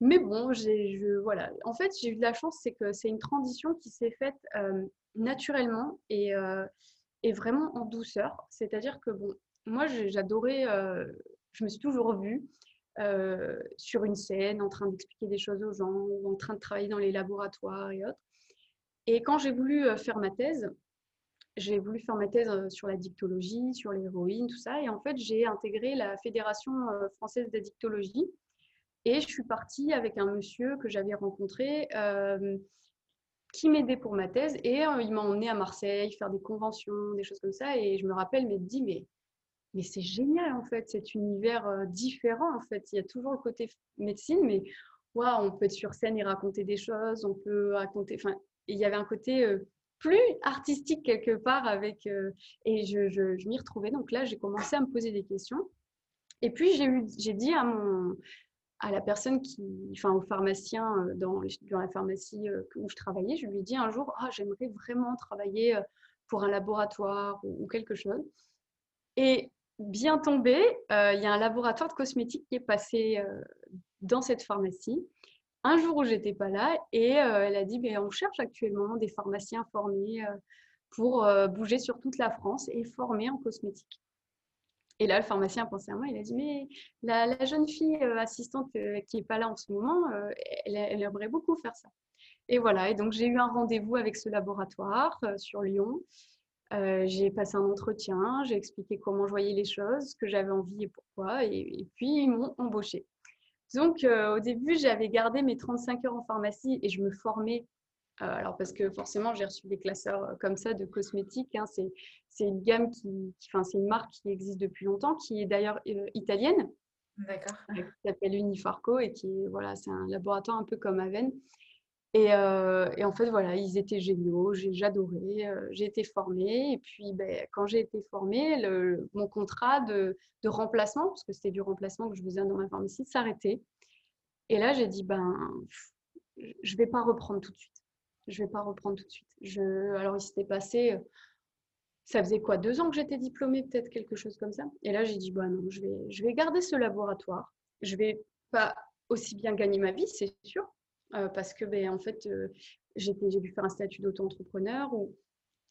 Speaker 2: Mais bon, j'ai, voilà. En fait, j'ai eu de la chance, c'est que c'est une transition qui s'est faite euh, naturellement et, euh, et, vraiment en douceur. C'est-à-dire que, bon, moi, j'adorais, je me suis toujours vue sur une scène, en train d'expliquer des choses aux gens, en train de travailler dans les laboratoires et autres. Et quand j'ai voulu euh, faire ma thèse, j'ai voulu faire ma thèse euh, sur la dictologie, sur l'héroïne, tout ça. Et en fait, j'ai intégré la Fédération euh, française dictologie. Et je suis partie avec un monsieur que j'avais rencontré qui m'aidait pour ma thèse. Et il m'a emmené à Marseille faire des conventions, des choses comme ça. Et je me rappelle, mais dit, mais, mais c'est génial en fait, cet univers différent en fait. Il y a toujours le côté médecine, mais on peut être sur scène et raconter des choses, on peut raconter. Enfin, il y avait un côté euh, plus artistique quelque part avec euh, et je, je, m'y retrouvais. Donc là, j'ai commencé à me poser des questions. Et puis j'ai eu, j'ai dit à mon à la personne qui, enfin au pharmacien euh, dans, dans la pharmacie où je travaillais, je lui ai dit un jour, ah, j'aimerais vraiment travailler pour un laboratoire ou, quelque chose. Et bien tombé, il y a un laboratoire de cosmétiques qui est passé dans cette pharmacie un jour où j'étais pas là et elle a dit mais on cherche actuellement des pharmaciens formés pour bouger sur toute la France et formés en cosmétique. Et là, le pharmacien a pensé à moi, il a dit, mais la, jeune fille assistante qui n'est pas là en ce moment, elle, aimerait beaucoup faire ça. Et voilà, et donc j'ai eu un rendez-vous avec ce laboratoire sur Lyon. J'ai passé un entretien, j'ai expliqué comment je voyais les choses, ce que j'avais envie et pourquoi, et, puis ils m'ont embauché. Donc au début, j'avais gardé mes 35 heures en pharmacie et je me formais euh, alors parce que forcément, j'ai reçu des classeurs euh, comme ça de cosmétiques. Hein. C'est une gamme qui, enfin, c'est une marque qui existe depuis longtemps, qui est d'ailleurs euh, italienne.
Speaker 1: D'accord.
Speaker 2: Qui s'appelle Unifarco et qui est, voilà, c'est un laboratoire un peu comme Aven. Et, et, en fait, voilà, ils étaient géniaux, j'ai adoré, j'ai été formée. Et puis, ben, quand j'ai été formée, mon contrat de, remplacement, parce que c'était du remplacement que je faisais dans ma pharmacie, s'arrêtait. Et là, j'ai dit, ben, je ne vais pas reprendre tout de suite je ne vais pas reprendre tout de suite. Alors, il s'était passé, euh, ça faisait quoi, deux ans que j'étais diplômée, peut-être quelque chose comme ça. Et là, j'ai dit, bah non, je vais garder ce laboratoire. Je ne vais pas aussi bien gagner ma vie, c'est sûr, euh, parce que, ben, en fait, euh, j'ai dû faire un statut d'auto-entrepreneur où,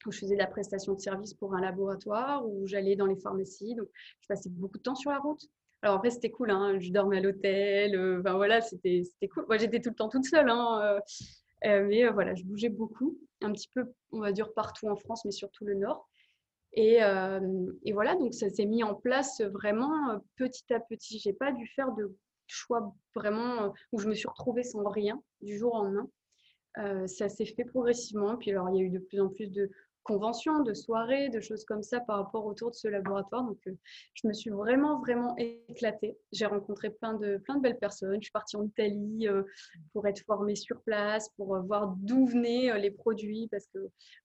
Speaker 2: je faisais de la prestation de service pour un laboratoire, où j'allais dans les pharmacies. Donc, je passais beaucoup de temps sur la route. Alors après, c'était cool, hein, je dormais à l'hôtel, enfin voilà, c'était cool. Moi, j'étais tout le temps toute seule. Hein, euh, mais euh, voilà, je bougeais beaucoup, un petit peu, on va dire, partout en France, mais surtout le Nord. Et, euh, et voilà, donc ça s'est mis en place vraiment petit à petit. J'ai pas dû faire de choix vraiment où je me suis retrouvée sans rien du jour au lendemain. ça s'est fait progressivement. Puis alors, il y a eu de plus en plus de, conventions, de soirées, de choses comme ça par rapport autour de ce laboratoire. Donc, euh, je me suis vraiment, vraiment éclatée. J'ai rencontré plein de, plein de belles personnes. Je suis partie en Italie euh, pour être formée sur place, pour euh, voir d'où venaient les produits, parce que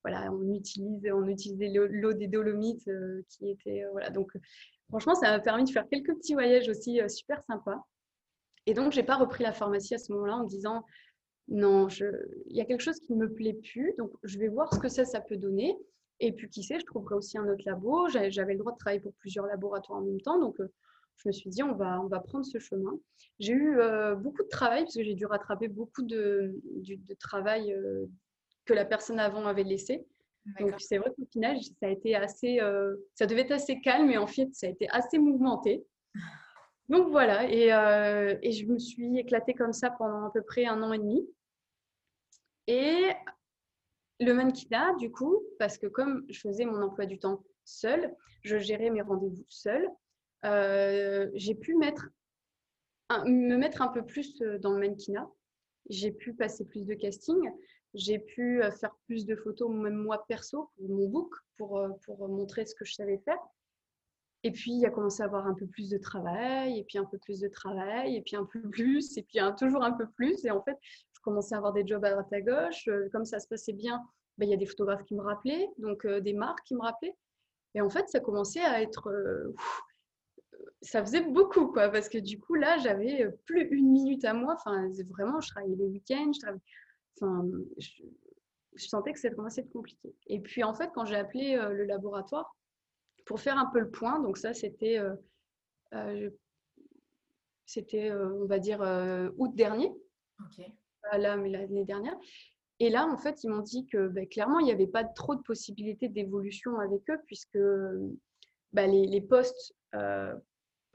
Speaker 2: voilà, on utilise, on utilisait l'eau des Dolomites qui était voilà. Donc, franchement, ça m'a permis de faire quelques petits voyages aussi super sympas. Et donc, j'ai pas repris la pharmacie à ce moment-là en disant non, il y a quelque chose qui ne me plaît plus, donc je vais voir ce que ça, ça peut donner. Et puis, qui sait, je trouverai aussi un autre labo. J'avais le droit de travailler pour plusieurs laboratoires en même temps, donc euh, je me suis dit, on va, on va prendre ce chemin. J'ai eu euh, beaucoup de travail, parce que j'ai dû rattraper beaucoup de, de, travail euh, que la personne avant avait laissé. Donc, c'est vrai qu'au final, ça a été assez, ça devait être assez calme, mais en fait, ça a été assez mouvementé. <laughs> Donc voilà, et, et, je me suis éclatée comme ça pendant à peu près un an et demi. Et le mannequinat, du coup, parce que comme je faisais mon emploi du temps seul, je gérais mes rendez-vous seul, euh, j'ai pu me mettre un peu plus euh, dans le mannequinat. J'ai pu passer plus de casting. J'ai pu euh, faire plus de photos, même moi perso, pour mon book, pour montrer ce que je savais faire. Et puis, il a commencé à avoir un peu plus de travail, et puis un peu plus de travail, et puis un peu <laughs> plus, et puis toujours un peu plus. Et en fait, je commençais à avoir des jobs à droite à gauche. Euh, comme ça se passait bien, ben, il y a des photographes qui me rappelaient, donc euh, des marques qui me rappelaient. Et en fait, ça commençait à être. Euh, ça faisait beaucoup, quoi, parce que du coup, là, j'avais plus une minute à moi. Enfin, vraiment, je travaillais les week-ends, je Enfin, je, sentais que ça commençait à être compliqué. Et puis, en fait, quand j'ai appelé le laboratoire pour faire un peu le point, donc ça, c'était. c'était, on va dire, août dernier. Ok là, mais l'année dernière. Et là, en fait, ils m'ont dit que ben, clairement, il n'y avait pas trop de possibilités d'évolution avec eux, puisque ben, les, postes euh,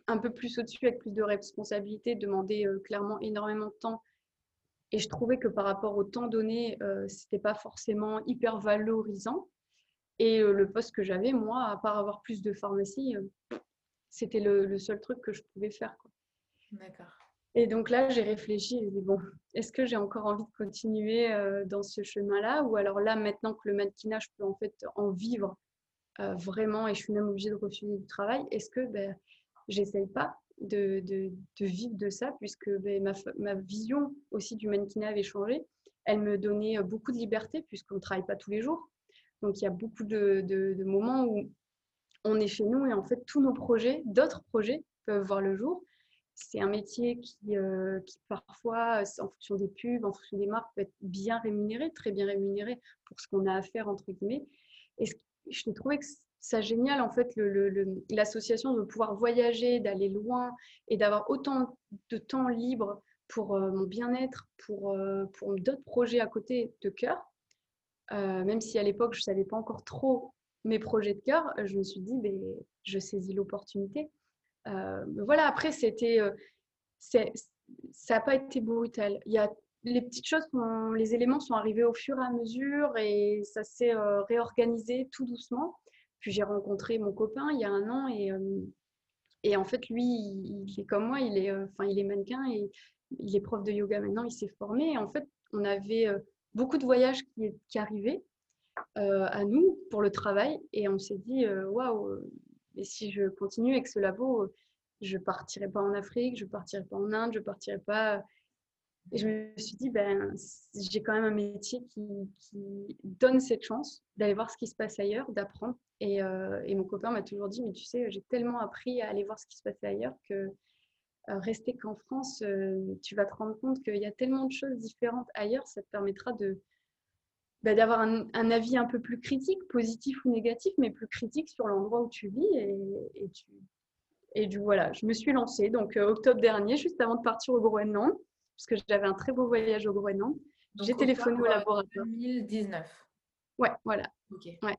Speaker 2: un peu plus au-dessus, avec plus de responsabilités, demandaient euh, clairement énormément de temps. Et je trouvais que par rapport au temps donné, euh, ce n'était pas forcément hyper valorisant. Et le poste que j'avais, moi, à part avoir plus de pharmacie, c'était le, le, seul truc que je pouvais faire.
Speaker 1: D'accord.
Speaker 2: Et donc là, j'ai réfléchi, j'ai dit, bon, est-ce que j'ai encore envie de continuer euh, dans ce chemin-là? Ou alors là, maintenant que le mannequinat, je peux en fait en vivre euh, vraiment et je suis même obligée de refuser du travail, est-ce que ben, j'essaye pas de, de, de, vivre de ça? Puisque ben, ma, ma, vision aussi du mannequinat avait changé. Elle me donnait euh, beaucoup de liberté puisqu'on ne travaille pas tous les jours. Donc il y a beaucoup de, moments où on est chez nous et en fait tous nos projets, d'autres projets peuvent voir le jour c'est un métier qui, euh, parfois, en fonction des pubs, en fonction des marques, peut être bien rémunéré, très bien rémunéré pour ce qu'on a à faire, entre guillemets. Et je trouvais que ça génial, en fait, l'association de pouvoir voyager, d'aller loin et d'avoir autant de temps libre pour mon bien-être, pour, pour d'autres projets à côté de cœur. Même si à l'époque, je ne savais pas encore trop mes projets de cœur, je me suis dit, ben, je saisis l'opportunité. voilà, après, c'était, ça n'a pas été brutal. Il y a les petites choses, les éléments sont arrivés au fur et à mesure et ça s'est réorganisé tout doucement. Puis j'ai rencontré mon copain il y a un an et, et en fait, lui, il, est comme moi, il est, enfin, il est mannequin et il est prof de yoga maintenant, il s'est formé. En fait, on avait beaucoup de voyages qui, arrivaient à nous pour le travail et on s'est dit, waouh, et si je continue avec ce labo, je partirai pas en Afrique, je partirai pas en Inde, je partirai pas et je me suis dit, ben, j'ai quand même un métier qui, donne cette chance d'aller voir ce qui se passe ailleurs, d'apprendre. Et, euh, et, mon copain m'a toujours dit, mais tu sais, j'ai tellement appris à aller voir ce qui se passait ailleurs que euh, rester qu'en France, euh, tu vas te rendre compte qu'il y a tellement de choses différentes ailleurs, ça te permettra de ben, d'avoir un, avis un peu plus critique, positif ou négatif, mais plus critique sur l'endroit où tu vis. Et, et, tu, et du voilà, je me suis lancée donc octobre dernier, juste avant de partir au Groenland parce que j'avais un très beau voyage au Groenland. J'ai téléphoné au laboratoire.
Speaker 1: 2019.
Speaker 2: Ouais, voilà. Ok. Ouais.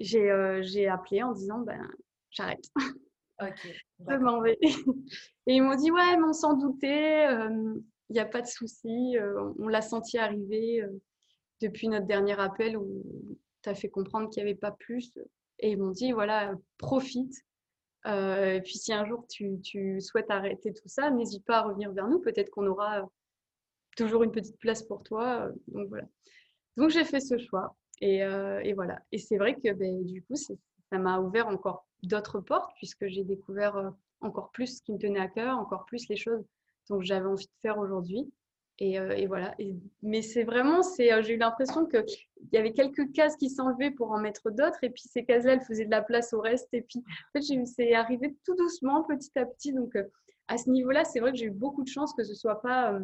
Speaker 2: J'ai euh, appelé en disant ben, j'arrête. <laughs> Ok. je m'en vais. Et ils m'ont dit ouais, mais on s'en doutait, il euh, n'y a pas de souci. Euh, on l'a senti arriver depuis notre dernier appel où tu as fait comprendre qu'il n'y avait pas plus. Et ils m'ont dit voilà, profite. et puis si un jour tu, tu souhaites arrêter tout ça, n'hésite pas à revenir vers nous. Peut-être qu'on aura toujours une petite place pour toi. Euh, donc voilà. Donc j'ai fait ce choix. Et, euh, et voilà. Et c'est vrai que ben, du coup, ça m'a ouvert encore d'autres portes puisque j'ai découvert euh, encore plus ce qui me tenait à cœur, encore plus les choses dont j'avais envie de faire aujourd'hui. Et, et, voilà. mais c'est vraiment, c'est, j'ai eu l'impression qu'il y avait quelques cases qui s'enlevaient pour en mettre d'autres. Et puis ces cases-là, elles faisaient de la place au reste. Et puis, en fait, c'est arrivé tout doucement, petit à petit. Donc, à ce niveau-là, c'est vrai que j'ai eu beaucoup de chance que ce soit pas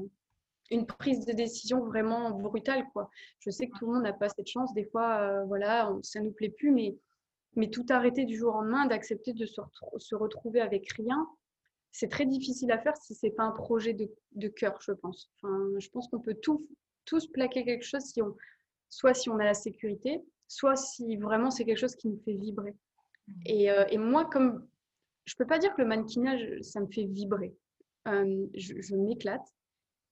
Speaker 2: une prise de décision vraiment brutale. Quoi. Je sais que tout le monde n'a pas cette chance. Des fois, euh, voilà, ça ne nous plaît plus, mais, mais tout arrêter du jour au lendemain, d'accepter de se, retrouver avec rien, c'est très difficile à faire si ce n'est pas un projet de, cœur, je pense. Enfin, je pense qu'on peut tout, tous plaquer quelque chose, si on, soit si on a la sécurité, soit si vraiment c'est quelque chose qui nous fait vibrer. Et, euh, moi, comme je ne peux pas dire que le mannequinage, ça me fait vibrer. Euh, je m'éclate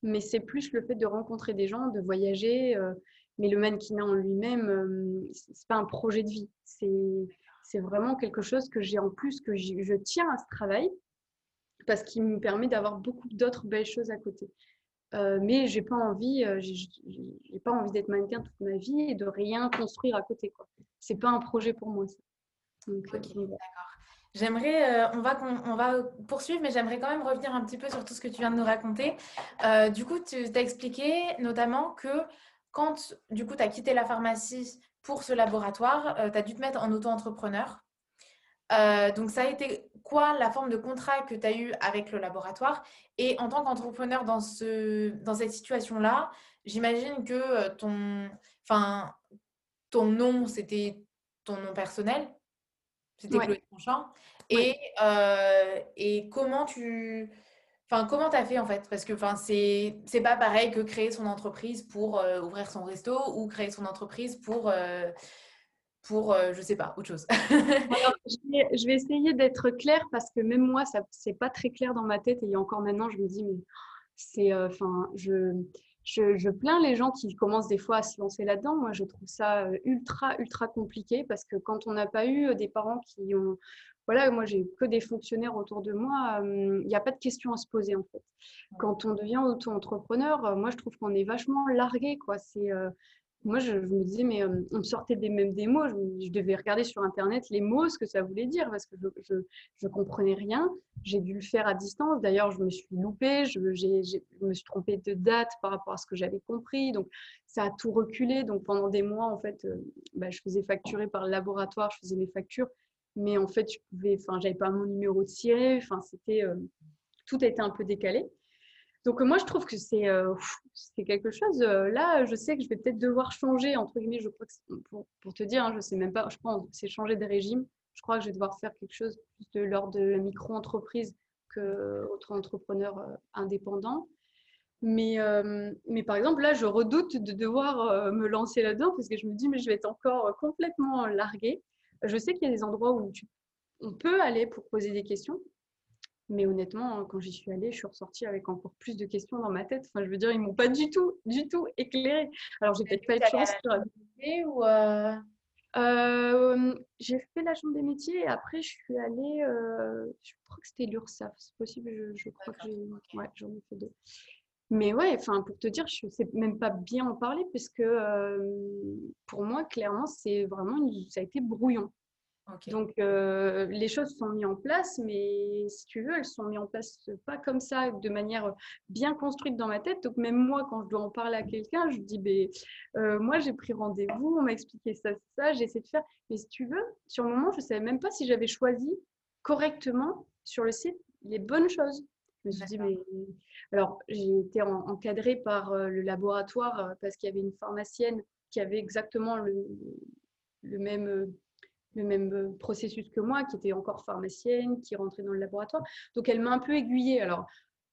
Speaker 2: mais c'est plus le fait de rencontrer des gens, de voyager. Euh, mais le mannequinat en lui-même, euh, c'est pas un projet de vie. C'est vraiment quelque chose que j'ai en plus, que je tiens à ce travail parce qu'il me permet d'avoir beaucoup d'autres belles choses à côté. Euh, mais j'ai pas envie, j'ai pas envie d'être mannequin toute ma vie et de rien construire à côté. Quoi. C'est pas un projet pour moi. Ça.
Speaker 1: D'accord. J'aimerais, euh, on, va, on, va poursuivre, mais j'aimerais quand même revenir un petit peu sur tout ce que tu viens de nous raconter. Euh, du coup, tu as expliqué notamment que quand du coup, tu as quitté la pharmacie pour ce laboratoire, euh, tu as dû te mettre en auto-entrepreneur. donc, ça a été quoi la forme de contrat que tu as eu avec le laboratoire? Et en tant qu'entrepreneur dans, ce, dans cette situation-là, j'imagine que ton, enfin, ton nom, c'était ton nom personnel, c'était Chloé Tronchamp. Et, euh, et comment tu. Comment tu fait en fait? Parce que c'est pas pareil que créer son entreprise pour euh, ouvrir son resto ou créer son entreprise pour, euh, pour je sais pas, autre chose. <laughs>
Speaker 2: je, vais, essayer d'être claire parce que même moi, ça c'est pas très clair dans ma tête et encore maintenant, je me dis, mais c'est. Enfin, je je, plains les gens qui commencent des fois à se lancer là-dedans. Moi, je trouve ça euh, ultra, ultra compliqué parce que quand on n'a pas eu euh, des parents qui ont. Voilà, moi, j'ai que des fonctionnaires autour de moi. Il n'y a pas de question à se poser, en fait. Quand on devient auto-entrepreneur, euh, moi, je trouve qu'on est vachement largué, quoi. C'est moi, je, me disais, mais euh, on sortait des mêmes des mots. Je, devais regarder sur Internet les mots, ce que ça voulait dire, parce que je ne comprenais rien. J'ai dû le faire à distance. D'ailleurs, je me suis loupée, je, me suis trompée de date par rapport à ce que j'avais compris. Donc, ça a tout reculé. Donc, pendant des mois, en fait, euh, bah, je faisais facturer par le laboratoire, je faisais mes factures. Mais en fait, je pouvais, enfin, j'avais pas mon numéro de tiré. Enfin, c'était, euh, tout était un peu décalé. Donc moi, je trouve que c'est euh, quelque chose. Euh, là, je sais que je vais peut-être devoir changer, entre guillemets, je crois pour, te dire, hein, je sais même pas, je pense c'est changer des régimes. Je crois que je vais devoir faire quelque chose plus de l'ordre de la micro-entreprise qu'autre entrepreneur euh, indépendant. Mais, mais par exemple, là, je redoute de devoir me lancer là-dedans parce que je me dis, mais je vais être encore complètement larguée. Je sais qu'il y a des endroits où on peut aller pour poser des questions. Mais honnêtement, quand j'y suis allée, je suis ressortie avec encore plus de questions dans ma tête. Enfin, je veux dire, ils m'ont pas du tout, du tout éclairé. Alors, j'ai peut-être pas eu de chance. Ou euh, euh, j'ai fait la chambre des métiers et après je suis allée, euh, je crois que c'était l'URSAF, c'est possible, je, crois que j'ai, ouais, j'en ai fait deux. Mais ouais, enfin pour te dire, je sais même pas bien en parler parce que euh, pour moi clairement c'est vraiment, ça a été brouillon. Donc, euh, les choses sont mises en place, mais si tu veux, elles sont mises en place pas comme ça, de manière bien construite dans ma tête. Donc, même moi, quand je dois en parler à quelqu'un, je dis, ben, euh, moi, j'ai pris rendez-vous, on m'a expliqué ça, ça, j'ai essayé de faire. Mais si tu veux, sur le moment, je ne savais même pas si j'avais choisi correctement sur le site les bonnes choses. Je me suis dit, mais... Alors, j'ai été encadrée par euh, le laboratoire parce qu'il y avait une pharmacienne qui avait exactement le, le même le même euh, processus que moi, qui était encore pharmacienne, qui rentrait dans le laboratoire. Donc, elle m'a un peu aiguillée. Alors,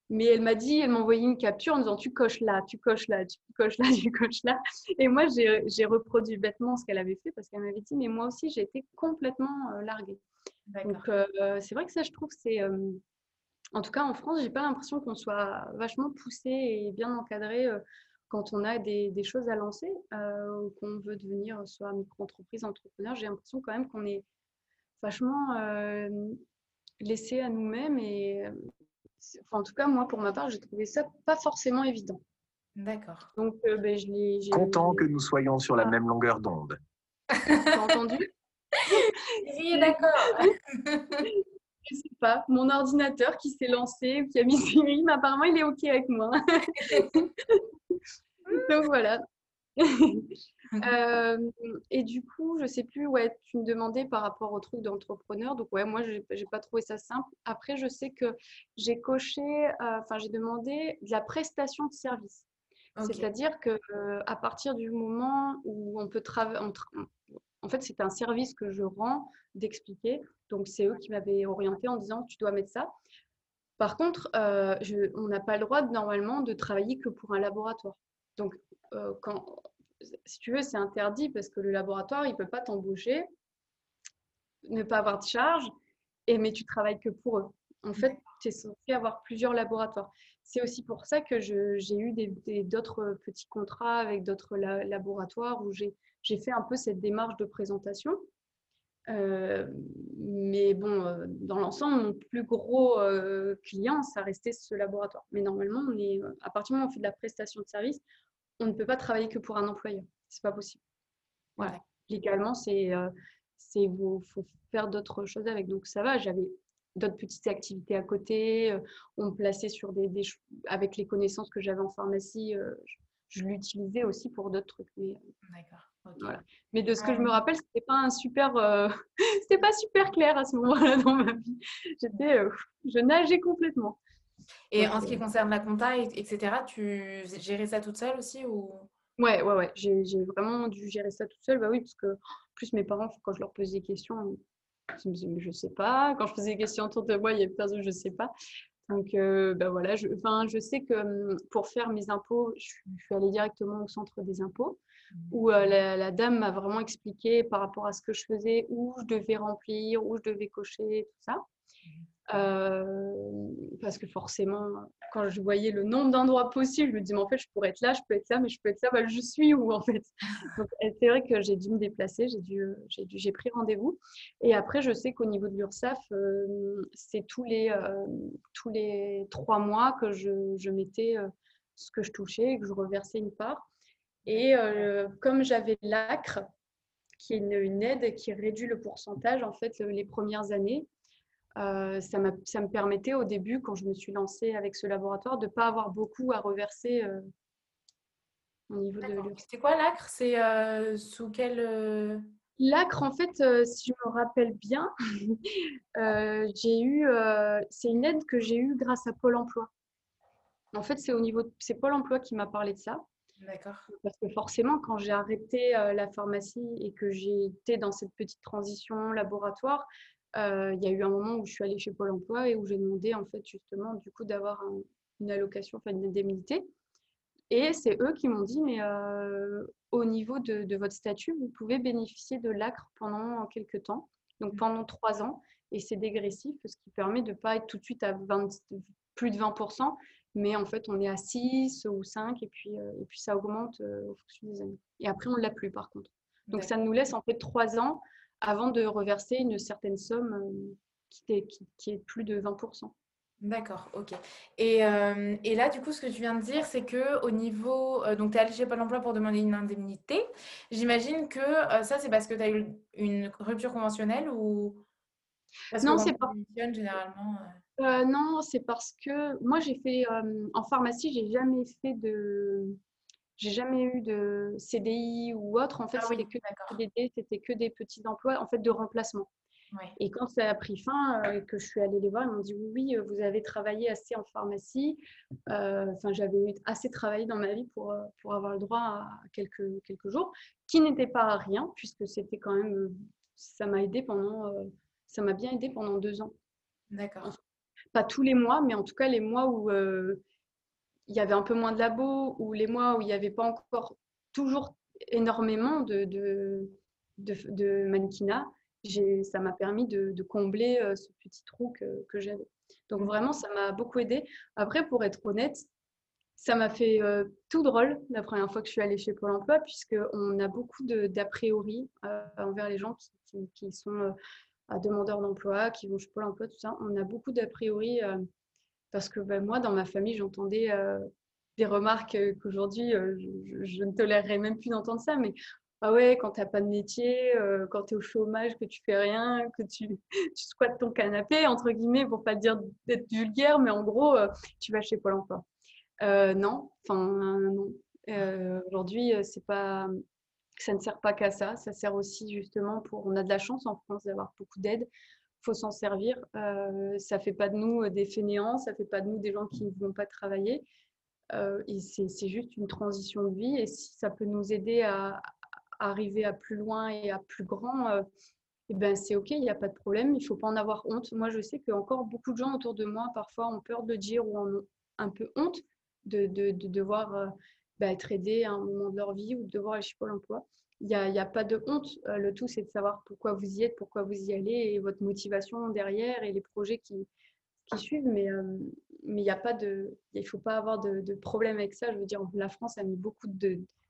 Speaker 2: mais elle m'a dit, elle m'a envoyé une capture en disant tu coches là, tu coches là, tu coches là, <laughs> tu coches là. Et moi, j'ai reproduit bêtement ce qu'elle avait fait parce qu'elle m'avait dit, mais moi aussi, j'ai été complètement euh, larguée. Donc, euh, c'est vrai que ça, je trouve, c'est. En tout cas, en France, j'ai pas l'impression qu'on soit vachement poussé et bien encadré quand on a des, choses à lancer euh, ou qu'on veut devenir soit micro-entreprise, entrepreneur, j'ai l'impression quand même qu'on est vachement euh, laissé à nous-mêmes. Et en tout cas, moi, pour ma part, j'ai trouvé ça pas forcément évident.
Speaker 1: D'accord.
Speaker 2: Donc, euh, ben, je l'ai.
Speaker 3: Content que nous soyons sur la ah. même longueur d'onde.
Speaker 2: T'as entendu? <laughs>
Speaker 1: Oui, d'accord. <laughs>
Speaker 2: pas, mon ordinateur qui s'est lancé, qui a mis Siri, mais apparemment il est OK avec moi. <laughs> Donc voilà. Euh, et du coup, je sais plus, ouais, tu me demandais par rapport au truc d'entrepreneur. Donc ouais, moi, j'ai pas trouvé ça simple. Après, je sais que j'ai coché, euh, enfin, j'ai demandé de la prestation de service. C'est-à-dire que euh, à partir du moment où on peut travailler, en fait, c'est un service que je rends d'expliquer. Donc, c'est eux qui m'avaient orienté en disant tu dois mettre ça. Par contre, je, on n'a pas le droit normalement de travailler que pour un laboratoire. Donc, euh, quand, si tu veux, c'est interdit parce que le laboratoire, il ne peut pas t'embaucher, ne pas avoir de charge, et, mais tu travailles que pour eux. En fait, tu es censé avoir plusieurs laboratoires. C'est aussi pour ça que j'ai eu d'autres petits contrats avec d'autres laboratoires où j'ai fait un peu cette démarche de présentation. Euh, mais bon, euh, dans l'ensemble, mon plus gros client, ça restait ce laboratoire. Mais normalement, on est, à partir du moment où on fait de la prestation de service, on ne peut pas travailler que pour un employeur. C'est pas possible. Voilà. Légalement, c'est euh, c'est faut faire d'autres choses avec. Donc ça va, j'avais d'autres petites activités à côté. Euh, on me plaçait sur des, des avec les connaissances que j'avais en pharmacie, euh, je, l'utilisais aussi pour d'autres trucs. Mais, Voilà. Mais de ce que je me rappelle, c'était pas un super, <laughs> c'était pas super clair à ce moment-là dans ma vie. J'étais, je nageais complètement.
Speaker 1: Et en ce qui concerne la compta, etc., tu gérais ça toute seule aussi ou?
Speaker 2: Ouais, ouais, ouais. J'ai vraiment dû gérer ça toute seule. Bah oui, parce que plus mes parents, quand je leur posais des questions, ils me disaient, mais je sais pas. Quand je posais des questions autour de moi, il y avait personne, je sais pas. Donc, euh, bah voilà, je, je sais que hum, pour faire mes impôts, je, suis allée directement au centre des impôts, où euh, la, la, dame m'a vraiment expliqué par rapport à ce que je faisais, où je devais remplir, où je devais cocher, tout ça. Euh, parce que forcément, quand je voyais le nombre d'endroits possibles, je me dis, mais en fait, je pourrais être là, je peux être là, mais je peux être là, bah, je suis où en fait <laughs> c'est vrai que j'ai dû me déplacer, j'ai dû, j'ai pris rendez-vous. Et après, je sais qu'au niveau de l'URSSAF, euh, c'est tous les, euh, tous les trois mois que je, je mettais ce que je touchais et que je reversais une part. Et comme j'avais l'ACRE, qui est une, une, aide qui réduit le pourcentage en fait les premières années, euh, ça, ça, me permettait au début, quand je me suis lancée avec ce laboratoire, de ne pas avoir beaucoup à reverser euh,
Speaker 1: au niveau de C'était quoi l'acre? C'est euh, sous quel.
Speaker 2: L'acre, en fait, si je me rappelle bien, <laughs> j'ai eu, c'est une aide que j'ai eue grâce à Pôle Emploi. En fait, c'est au niveau, c'est Pôle Emploi qui m'a parlé de ça.
Speaker 1: D'accord.
Speaker 2: Parce que forcément, quand j'ai arrêté la pharmacie et que j'ai été dans cette petite transition laboratoire, euh, il y a eu un moment où je suis allée chez Pôle emploi et où j'ai demandé en fait justement du coup d'avoir une allocation, enfin une indemnité. Et c'est eux qui m'ont dit, mais euh, au niveau de, de, votre statut, vous pouvez bénéficier de l'ACRE pendant quelques temps, donc pendant trois ans, et c'est dégressif, ce qui permet de ne pas être tout de suite à 20, plus de 20%, mais en fait, on est à 6 ou 5, et puis, et puis ça augmente au fonction des années. Et après, on ne l'a plus, par contre. Donc, ça nous laisse en fait trois ans avant de reverser une certaine somme qui est, qui, est plus de 20%.
Speaker 1: D'accord, ok. Et, euh, et, là, du coup, ce que tu viens de dire, c'est que au niveau. Euh, donc, tu es allé chez Pôle emploi pour demander une indemnité. J'imagine que euh, ça, c'est parce que tu as eu une rupture conventionnelle ou.
Speaker 2: non, c'est pas.
Speaker 1: Généralement.
Speaker 2: Non, c'est parce que moi, j'ai fait. en pharmacie, j'ai jamais fait de. J'ai jamais eu de CDI ou autre. En fait, ah c'était que, c'était que des petits emplois en fait, de remplacement. Et quand ça a pris fin euh, et que je suis allée les voir, ils m'ont dit oui, euh, vous avez travaillé assez en pharmacie. Euh, enfin, j'avais assez travaillé dans ma vie pour, pour avoir le droit à quelques, quelques jours, qui n'était pas rien, puisque c'était quand même, ça m'a aidé pendant, ça m'a bien aidé pendant deux ans.
Speaker 1: D'accord.
Speaker 2: Pas tous les mois, mais en tout cas les mois où il y avait un peu moins de labo, ou les mois où il n'y avait pas encore toujours énormément de, de, ça m'a permis de, combler euh, ce petit trou que, j'avais. Donc vraiment, ça m'a beaucoup aidé. Après, pour être honnête, ça m'a fait euh, tout drôle la première fois que je suis allée chez Pôle Emploi, puisqu'on a beaucoup d'a priori euh, envers les gens qui, sont demandeurs d'emploi, qui vont chez Pôle Emploi, tout ça. On a beaucoup d'a priori parce que ben, moi, dans ma famille, j'entendais des remarques qu'aujourd'hui, je, je, ne tolérerais même plus d'entendre ça, mais ah ouais, quand tu n'as pas de métier, euh, quand tu es au chômage, que tu fais rien, que tu, <laughs> tu squattes ton canapé, entre guillemets, pour pas dire d'être vulgaire, mais en gros, euh, tu vas chez Pôle emploi. Euh, non, enfin, non. Aujourd'hui, c'est pas, ça ne sert pas qu'à ça. Ça sert aussi justement pour. On a de la chance en France d'avoir beaucoup d'aide. Il faut s'en servir. ça fait pas de nous des fainéants, ça fait pas de nous des gens qui ne vont pas travailler. et c'est juste une transition de vie. Et si ça peut nous aider à, arriver à plus loin et à plus grand, euh, eh ben c'est OK, il n'y a pas de problème, il ne faut pas en avoir honte. Moi, je sais qu'encore beaucoup de gens autour de moi, parfois, ont peur de dire ou ont un peu honte de, de, devoir euh, bah, être aidé à un moment de leur vie ou de devoir aller chez Pôle emploi. Il n'y a, pas de honte. Euh, le tout, c'est de savoir pourquoi vous y êtes, pourquoi vous y allez et votre motivation derrière et les projets qui, qui suivent. Mais mais il n'y a faut pas avoir de, de, problème avec ça. Je veux dire, la France a mis beaucoup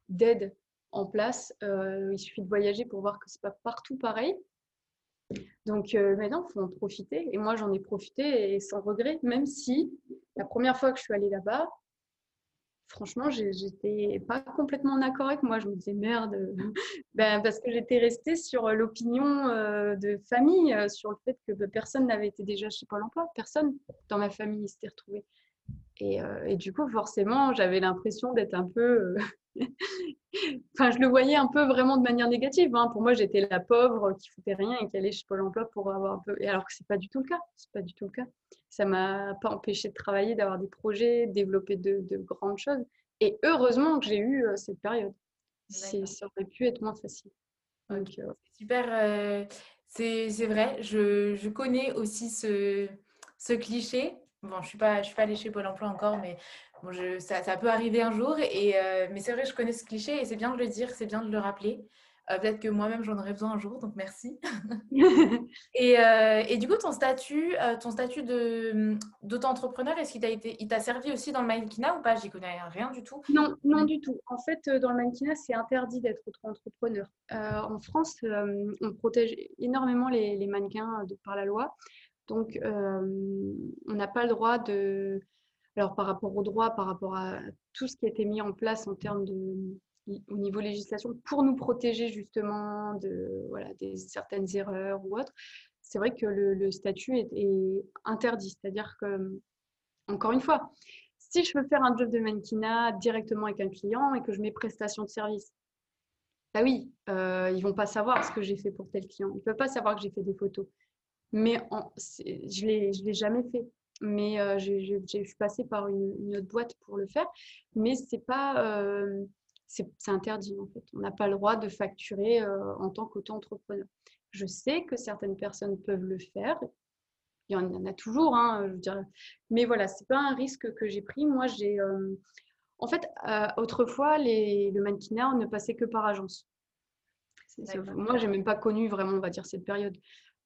Speaker 2: d'aide en place. Euh, il suffit de voyager pour voir que c'est pas partout pareil. Donc euh, maintenant, il faut en profiter. Et moi, j'en ai profité et sans regret, même si la première fois que je suis allée là-bas, franchement, j'étais pas complètement en accord avec moi. Je me disais merde, <laughs> ben, parce que j'étais restée sur l'opinion euh, de famille, sur le fait que ben, personne n'avait été déjà chez Pôle emploi. Personne dans ma famille s'était retrouvé. Et, du coup, forcément, j'avais l'impression d'être un peu <laughs> enfin, je le voyais un peu vraiment de manière négative. Hein. Pour moi, j'étais la pauvre qui foutait rien et qui allait chez Pôle emploi pour avoir un peu. Alors que c'est pas du tout le cas. C'est pas du tout le cas. Ça m'a pas empêché de travailler, d'avoir des projets, développer de, grandes choses. Et heureusement que j'ai eu euh, cette période. Ça aurait pu être moins facile.
Speaker 1: Euh, super. Euh, c'est vrai. Je, je, connais aussi ce, ce cliché. Bon, je ne suis, pas, je suis pas allée chez Pôle emploi encore, mais Bon, je, ça, ça, peut arriver un jour, et, mais c'est vrai, je connais ce cliché et c'est bien de le dire, c'est bien de le rappeler. Euh, peut-être que moi-même j'en aurais besoin un jour, donc merci. <laughs> <laughs> et, euh, et, du coup, ton statut, ton statut d'auto-entrepreneur, est-ce qu'il t'a servi aussi dans le mannequinat ou pas? J'y connais rien du tout.
Speaker 2: Non, non du tout. En fait, dans le mannequinat, c'est interdit d'être auto-entrepreneur. en France, on protège énormément les, les mannequins de, par la loi, donc on n'a pas le droit de alors par rapport au droit, par rapport à tout ce qui a été mis en place en termes de au niveau législation pour nous protéger justement de voilà des certaines erreurs ou autres, c'est vrai que le, statut est, interdit. C'est-à-dire que encore une fois, si je veux faire un job de mannequinat directement avec un client et que je mets prestation de service, bah oui, euh, ils vont pas savoir ce que j'ai fait pour tel client. Ils ne peuvent pas savoir que j'ai fait des photos. Mais je ne l'ai jamais fait mais euh, je suis passée par une, autre boîte pour le faire. Mais c'est pas, euh, c'est interdit en fait. On n'a pas le droit de facturer euh, en tant qu'auto-entrepreneur. Je sais que certaines personnes peuvent le faire. il y en a toujours, hein, je veux dire. mais voilà, c'est pas un risque que j'ai pris. Moi, j'ai, en fait, autrefois, les, le mannequinat ne passait que par agence. Moi, j'ai même pas connu vraiment, on va dire, cette période.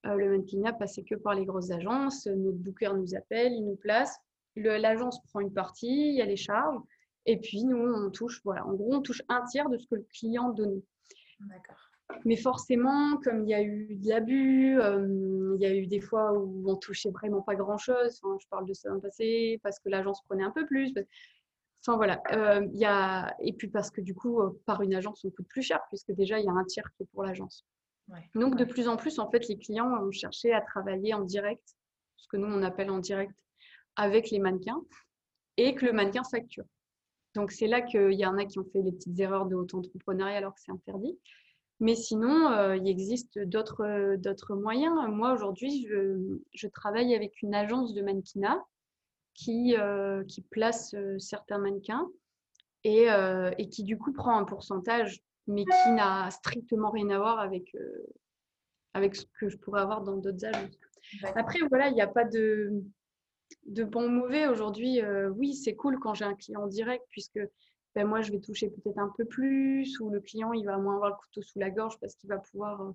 Speaker 2: le mannequinat passait que par les grosses agences. Notre booker nous appelle, il nous place. L'agence prend une partie, il y a les charges. Et puis, nous, on touche, voilà, en gros, on touche un tiers de ce que le client donne. D'accord. Mais forcément, comme il y a eu de l'abus, euh, il y a eu des fois où on touchait vraiment pas grand-chose. je parle de ça dans le passé, parce que l'agence prenait un peu plus. Enfin voilà, euh, il y a... et puis parce que du coup, euh, par une agence, on coûte plus cher, puisque déjà, il y a un tiers qui est pour l'agence. Donc, de plus en plus, en fait, les clients ont cherché à travailler en direct, ce que nous, on appelle en direct, avec les mannequins, et que le mannequin facture. Donc, c'est là qu'il y en a qui ont fait les petites erreurs de auto-entrepreneuriat alors que c'est interdit. Mais sinon, euh, il existe d'autres, d'autres moyens. Moi, aujourd'hui, je, je, travaille avec une agence de mannequinat qui, euh, qui place euh, certains mannequins et, et, qui, du coup, prend un pourcentage, mais qui n'a strictement rien à voir avec, avec ce que je pourrais avoir dans d'autres agences. Après, voilà, il n'y a pas de, de bon ou mauvais. Aujourd'hui, oui, c'est cool quand j'ai un client direct, puisque ben moi, je vais toucher peut-être un peu plus, ou le client, il va moins avoir le couteau sous la gorge parce qu'il va pouvoir. Euh,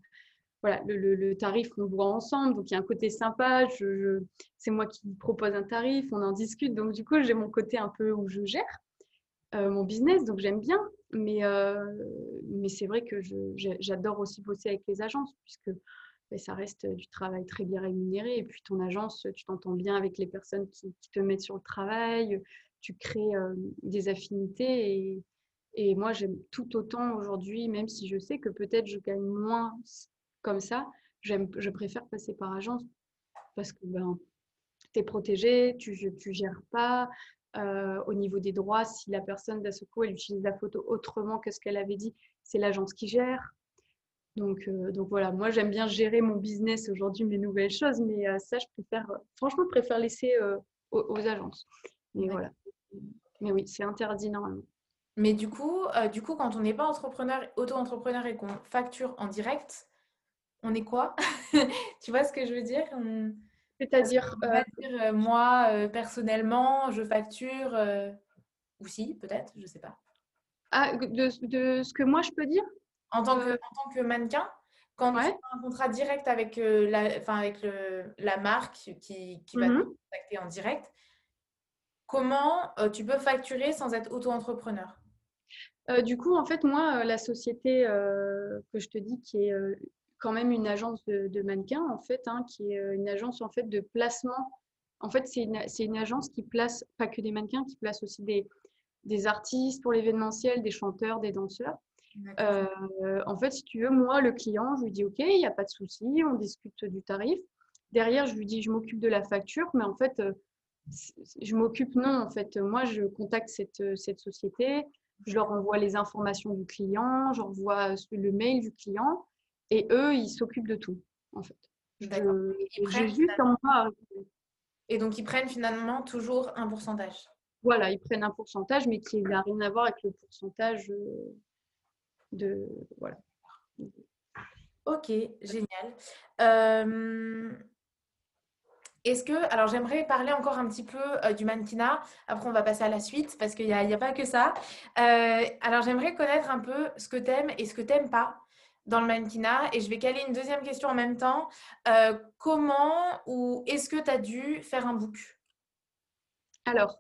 Speaker 2: voilà, le, tarif, on voit ensemble. Donc, il y a un côté sympa. Je, c'est moi qui propose un tarif, on en discute. Donc, du coup, j'ai mon côté un peu où je gère euh, mon business, donc j'aime bien. Mais, euh, mais c'est vrai que j'adore aussi bosser avec les agences, puisque ça reste du travail très bien rémunéré. Et puis, ton agence, tu t'entends bien avec les personnes qui, te mettent sur le travail tu crées des affinités. Et, moi, j'aime tout autant aujourd'hui, même si je sais que peut-être je gagne moins comme ça, je préfère passer par agence parce que ben, tu es protégé, tu ne gères pas. au niveau des droits, si la personne d'un seul coup elle utilise la photo autrement que ce qu'elle avait dit, c'est l'agence qui gère. Donc, donc voilà, moi j'aime bien gérer mon business aujourd'hui, mes nouvelles choses, mais ça je préfère, franchement, je préfère laisser aux, aux, agences. Mais voilà. Mais oui, c'est interdit normalement.
Speaker 1: Mais du coup, euh, du coup quand on n'est pas entrepreneur, auto-entrepreneur et qu'on facture en direct, on est quoi? <laughs> Tu vois ce que je veux dire?
Speaker 2: C'est-à-dire
Speaker 1: euh... dire, euh, moi, euh, personnellement, je facture, ou si, peut-être, je ne sais pas.
Speaker 2: Ah, de, de, ce que moi, je peux dire?
Speaker 1: En tant que, en tant que mannequin quand tu as un contrat direct avec, la, avec le, la marque qui, qui va te mhm. contacter en direct, comment euh, tu peux facturer sans être auto-entrepreneur?
Speaker 2: Euh, Du coup, en fait, moi, euh, la société que je te dis, qui est quand même une agence de, mannequins, en fait, hein, qui est une agence en fait de placement. En fait, c'est une, une, agence qui place pas que des mannequins, qui place aussi des, des artistes pour l'événementiel, des chanteurs, des danseurs. En fait, si tu veux, moi, le client, je lui dis OK, il n'y a pas de souci, on discute du tarif. Derrière, je lui dis je m'occupe de la facture, mais en fait, je m'occupe, non, en fait. Moi, je contacte cette, cette société, je leur envoie les informations du client, j'envoie le mail du client, et eux, ils s'occupent de tout, en fait.
Speaker 1: Et donc, ils prennent finalement toujours un pourcentage?
Speaker 2: Voilà, ils prennent un pourcentage, mais qui n'a rien à voir avec le pourcentage de. Voilà.
Speaker 1: Ok, génial. Euh, est-ce que, alors j'aimerais parler encore un petit peu euh, du mannequinat, après on va passer à la suite parce qu'il n'y a, a, pas que ça. Euh, alors j'aimerais connaître un peu ce que tu aimes et ce que tu n'aimes pas dans le mannequinat et je vais caler une deuxième question en même temps. Euh, comment ou est-ce que tu as dû faire un book?
Speaker 2: Alors,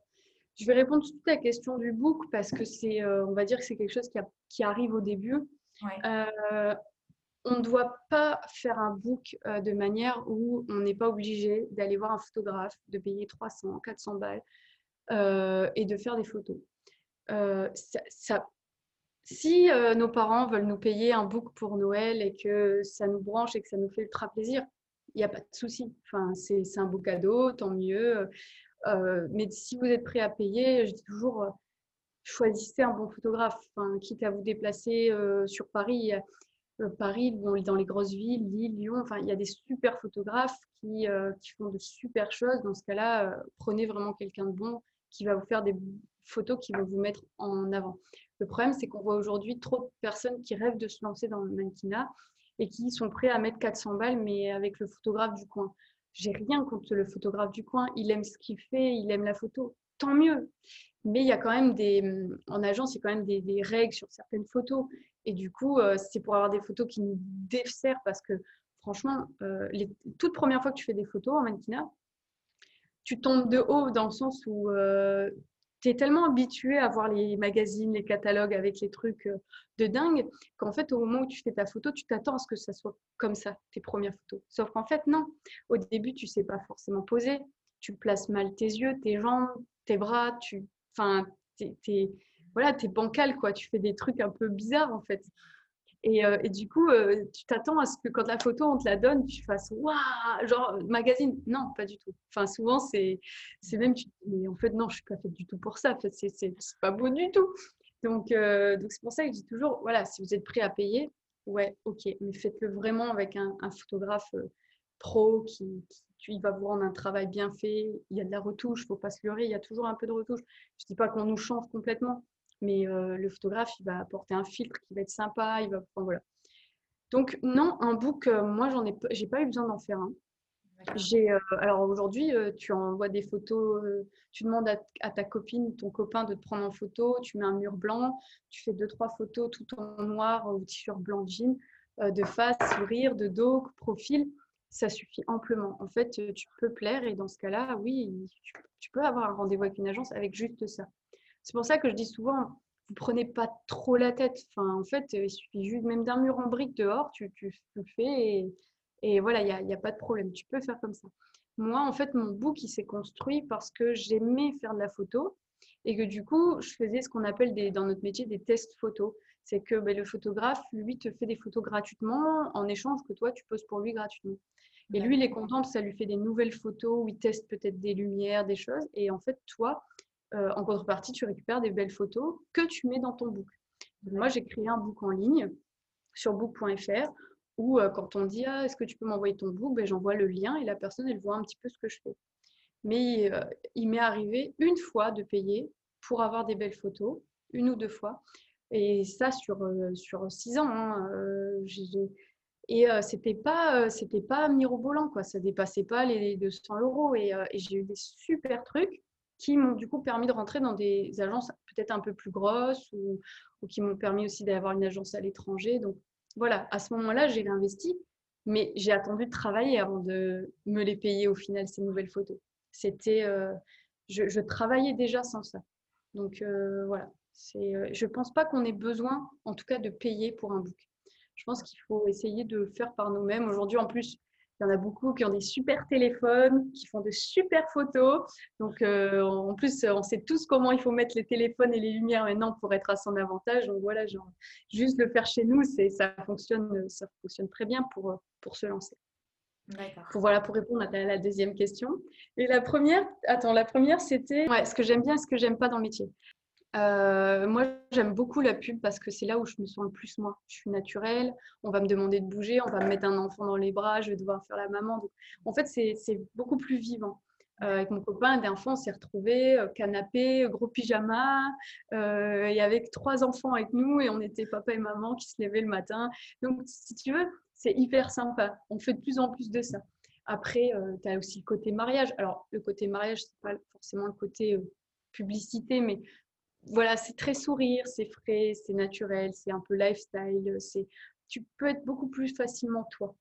Speaker 2: je vais répondre tout de suite à la question du book parce que c'est, on va dire que c'est quelque chose qui, qui, arrive au début. Ouais on ne doit pas faire un book euh, de manière où on n'est pas obligé d'aller voir un photographe, de payer 300, 400 balles euh, et de faire des photos. Euh, si nos parents veulent nous payer un book pour Noël et que ça nous branche et que ça nous fait ultra plaisir, il n'y a pas de souci. Enfin, c'est un beau cadeau, tant mieux. Mais si vous êtes prêt à payer, je dis toujours, choisissez un bon photographe. quitte à vous déplacer sur Paris, euh, Paris, dans les grosses villes, Lille, Lyon, enfin, il y a des super photographes qui, euh, font de super choses. Dans ce cas-là, euh, prenez vraiment quelqu'un de bon qui va vous faire des photos qui vont vous mettre en avant. Le problème, c'est qu'on voit aujourd'hui trop de personnes qui rêvent de se lancer dans le mannequinat et qui sont prêts à mettre 400 balles, mais avec le photographe du coin. J'ai rien contre le photographe du coin. Il aime ce qu'il fait, il aime la photo, tant mieux. Mais il y a quand même des, hum, en agence, il y a quand même des, règles sur certaines photos. Et du coup, euh, c'est pour avoir des photos qui nous desserrent parce que franchement, euh, les toutes premières fois que tu fais des photos en mannequinat, tu tombes de haut dans le sens où euh, tu es tellement habitué à voir les magazines, les catalogues avec les trucs euh, de dingue qu'en fait, au moment où tu fais ta photo, tu t'attends à ce que ça soit comme ça, tes premières photos. Sauf qu'en fait, non. Au début, tu sais pas forcément poser. Tu places mal tes yeux, tes jambes, tes bras. Tu, enfin, voilà, t'es bancal quoi. Tu fais des trucs un peu bizarres en fait. Euh, et, du coup, euh, tu t'attends à ce que quand la photo, on te la donne, tu fasses waouh, genre magazine. Non, pas du tout. Enfin, souvent, c'est même, mais en fait, non, je suis pas faite du tout pour ça. En fait, c'est pas beau du tout. Donc, euh, donc c'est pour ça que je dis toujours, voilà, si vous êtes prêt à payer, ouais, ok, mais faites-le vraiment avec un, photographe pro qui, qui, va vous rendre un travail bien fait. Il y a de la retouche, faut pas se leurrer, il y a toujours un peu de retouche. Je dis pas qu'on nous change complètement, mais euh, le photographe, il va apporter un filtre qui va être sympa. Il va, voilà. Donc non, un book, euh, moi, j'en ai, j'ai pas eu besoin d'en faire un. J'ai, euh, alors aujourd'hui, tu envoies des photos, tu demandes à, ta copine, ton copain de te prendre en photo, tu mets un mur blanc, tu fais deux, trois photos tout en noir ou t-shirt blanc jean, de face, sourire, de dos, profil, ça suffit amplement. En fait, tu peux plaire et dans ce cas-là, oui, tu peux avoir un rendez-vous avec une agence avec juste ça. C'est pour ça que je dis souvent, vous prenez pas trop la tête. Enfin, en fait, il suffit juste même d'un mur en brique dehors, tu, tu, le fais et, voilà, il n'y a, a, pas de problème. Tu peux faire comme ça. Moi, en fait, mon book, il s'est construit parce que j'aimais faire de la photo et que du coup, je faisais ce qu'on appelle des, dans notre métier des tests photos. C'est que ben, le photographe, lui, te fait des photos gratuitement en échange que toi, tu poses pour lui gratuitement. Et lui, il est content parce que ça lui fait des nouvelles photos où il teste peut-être des lumières, des choses. Et en fait, toi, euh, en contrepartie, tu récupères des belles photos que tu mets dans ton book. moi, j'ai créé un book en ligne sur book.fr où euh, quand on dit ah, est-ce que tu peux m'envoyer ton book, ben, j'envoie le lien et la personne, elle voit un petit peu ce que je fais. Mais euh, il m'est arrivé une fois de payer pour avoir des belles photos, une ou deux fois. Et ça sur, sur six ans. Hein, et c'était pas, pas mirobolant, quoi. Ça dépassait pas les 200 euros. Et j'ai eu des super trucs qui m'ont du coup permis de rentrer dans des agences peut-être un peu plus grosses ou, qui m'ont permis aussi d'avoir une agence à l'étranger. Donc voilà, à ce moment-là, j'ai investi, mais j'ai attendu de travailler avant de me les payer au final, ces nouvelles photos. C'était, euh, je, travaillais déjà sans ça. Donc euh, voilà, euh, je ne pense pas qu'on ait besoin, en tout cas, de payer pour un book. Je pense qu'il faut essayer de faire par nous-mêmes. Aujourd'hui, en plus, il y en a beaucoup qui ont des super téléphones, qui font de super photos. Donc, euh, en plus, on sait tous comment il faut mettre les téléphones et les lumières maintenant pour être à son avantage. Donc, voilà, genre, juste le faire chez nous, ça fonctionne, ça fonctionne très bien pour, pour se lancer. Pour, voilà, pour répondre à la deuxième question. Et la première, attends, la première, c'était ouais, ce que j'aime bien et ce que j'aime pas dans le métier. Euh, moi, j'aime beaucoup la pub parce que c'est là où je me sens le plus moi. Je suis naturelle, on va me demander de bouger, on va me mettre un enfant dans les bras, je vais devoir faire la maman. Donc, en fait, c'est beaucoup plus vivant. Euh, avec mon copain, d'un on s'est retrouvés, euh, canapé, gros pyjama, et avec trois enfants avec nous, et on était papa et maman qui se levaient le matin. Donc, si tu veux, c'est hyper sympa. On fait de plus en plus de ça. Après, tu as aussi le côté mariage. Alors, le côté mariage, c'est pas forcément le côté publicité, mais voilà, c'est très sourire, c'est frais, c'est naturel, c'est un peu lifestyle. C'est, tu peux être beaucoup plus facilement toi.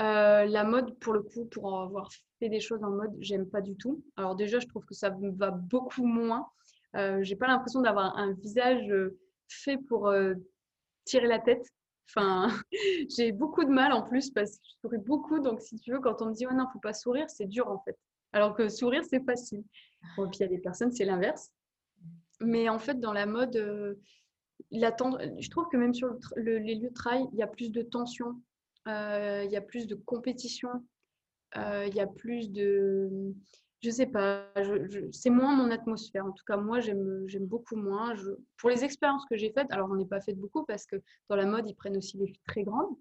Speaker 2: Euh, la mode, pour le coup, pour avoir fait des choses en mode, j'aime pas du tout. Alors déjà, je trouve que ça me va beaucoup moins. Euh, j'ai pas l'impression d'avoir un visage euh, fait pour tirer la tête. Enfin, <laughs> j'ai beaucoup de mal en plus parce que je souris beaucoup. Donc, si tu veux, quand on me dit oh non, faut pas sourire, c'est dur en fait. Alors que sourire, c'est facile. Bon, puis il y a des personnes, c'est l'inverse. Mais en fait, dans la mode, euh, je trouve que même sur les lieux de travail, il y a plus de tension, euh, il y a plus de compétition, euh, il y a plus de... Je sais pas, c'est moins mon atmosphère. En tout cas, moi, j'aime beaucoup moins. pour les expériences que j'ai faites, alors on ai pas fait beaucoup parce que dans la mode, ils prennent aussi des filles très grandes.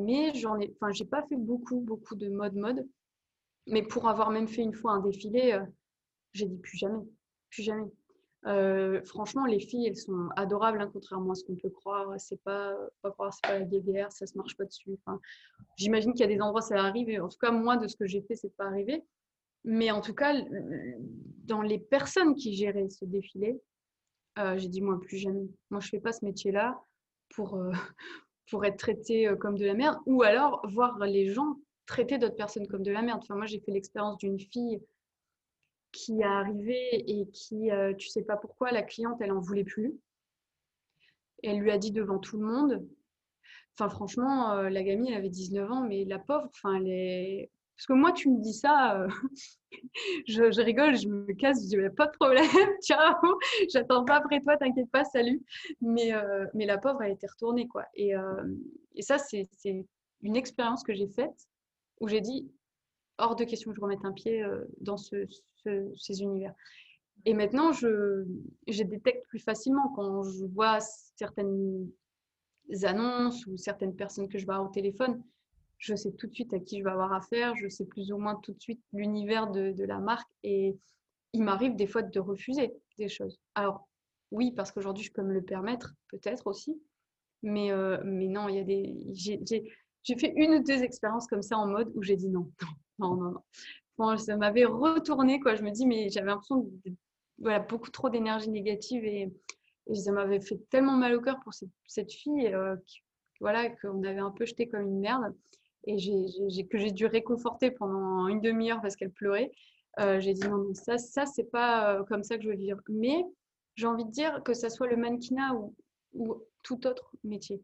Speaker 2: mais j'en ai, enfin, j'ai pas fait beaucoup, beaucoup de mode mode. Mais pour avoir même fait une fois un défilé, j'ai dit plus jamais, plus jamais. Franchement, les filles, elles sont adorables, hein, contrairement à ce qu'on peut croire. C'est pas, pas croire, c'est pas la guéguerre, ça se marche pas dessus. J'imagine qu'il y a des endroits ça arrive. En tout cas, moi, de ce que j'ai fait, c'est pas arrivé. Mais en tout cas, dans les personnes qui géraient ce défilé, j'ai dit moi plus jamais. Moi, je fais pas ce métier-là pour <laughs> pour être traité comme de la merde, ou alors voir les gens traiter d'autres personnes comme de la merde. Enfin, moi, j'ai fait l'expérience d'une fille qui est arrivée et qui, euh, tu sais pas pourquoi, la cliente, elle en voulait plus. elle lui a dit devant tout le monde. Enfin, franchement, euh, la gamine, elle avait 19 ans, mais la pauvre, enfin, elle. Parce que moi, tu me dis ça, euh, <laughs> je, rigole, je me casse, je dis, pas de problème, <laughs> ciao, j'attends pas après toi, t'inquiète pas, salut. Mais, mais la pauvre, elle était retournée, quoi. Et, et ça, c'est une expérience que j'ai faite où j'ai dit, hors de question que je remette un pied dans ce, ces univers. Et maintenant, je, je détecte plus facilement quand je vois certaines annonces ou certaines personnes que je avoir au téléphone. Je sais tout de suite à qui je vais avoir affaire, je sais plus ou moins tout de suite l'univers de, de, la marque et il m'arrive des fois de refuser des choses. Alors, oui, parce qu'aujourd'hui, je peux me le permettre, peut-être aussi, mais, euh, mais non, il y a des. J'ai fait une ou deux expériences comme ça en mode où j'ai dit non, <laughs> non, non, non ça m'avait retourné, quoi. Je me dis, mais j'avais l'impression de, voilà, beaucoup trop d'énergie négative et, ça m'avait fait tellement mal au cœur pour cette, fille, euh, voilà, qu'on avait un peu jeté comme une merde et que j'ai dû réconforter pendant une demi-heure parce qu'elle pleurait. Euh, j'ai dit non, non, ça, ça c'est pas euh, comme ça que je veux vivre. Mais j'ai envie de dire que ça soit le mannequinat ou, ou tout autre métier.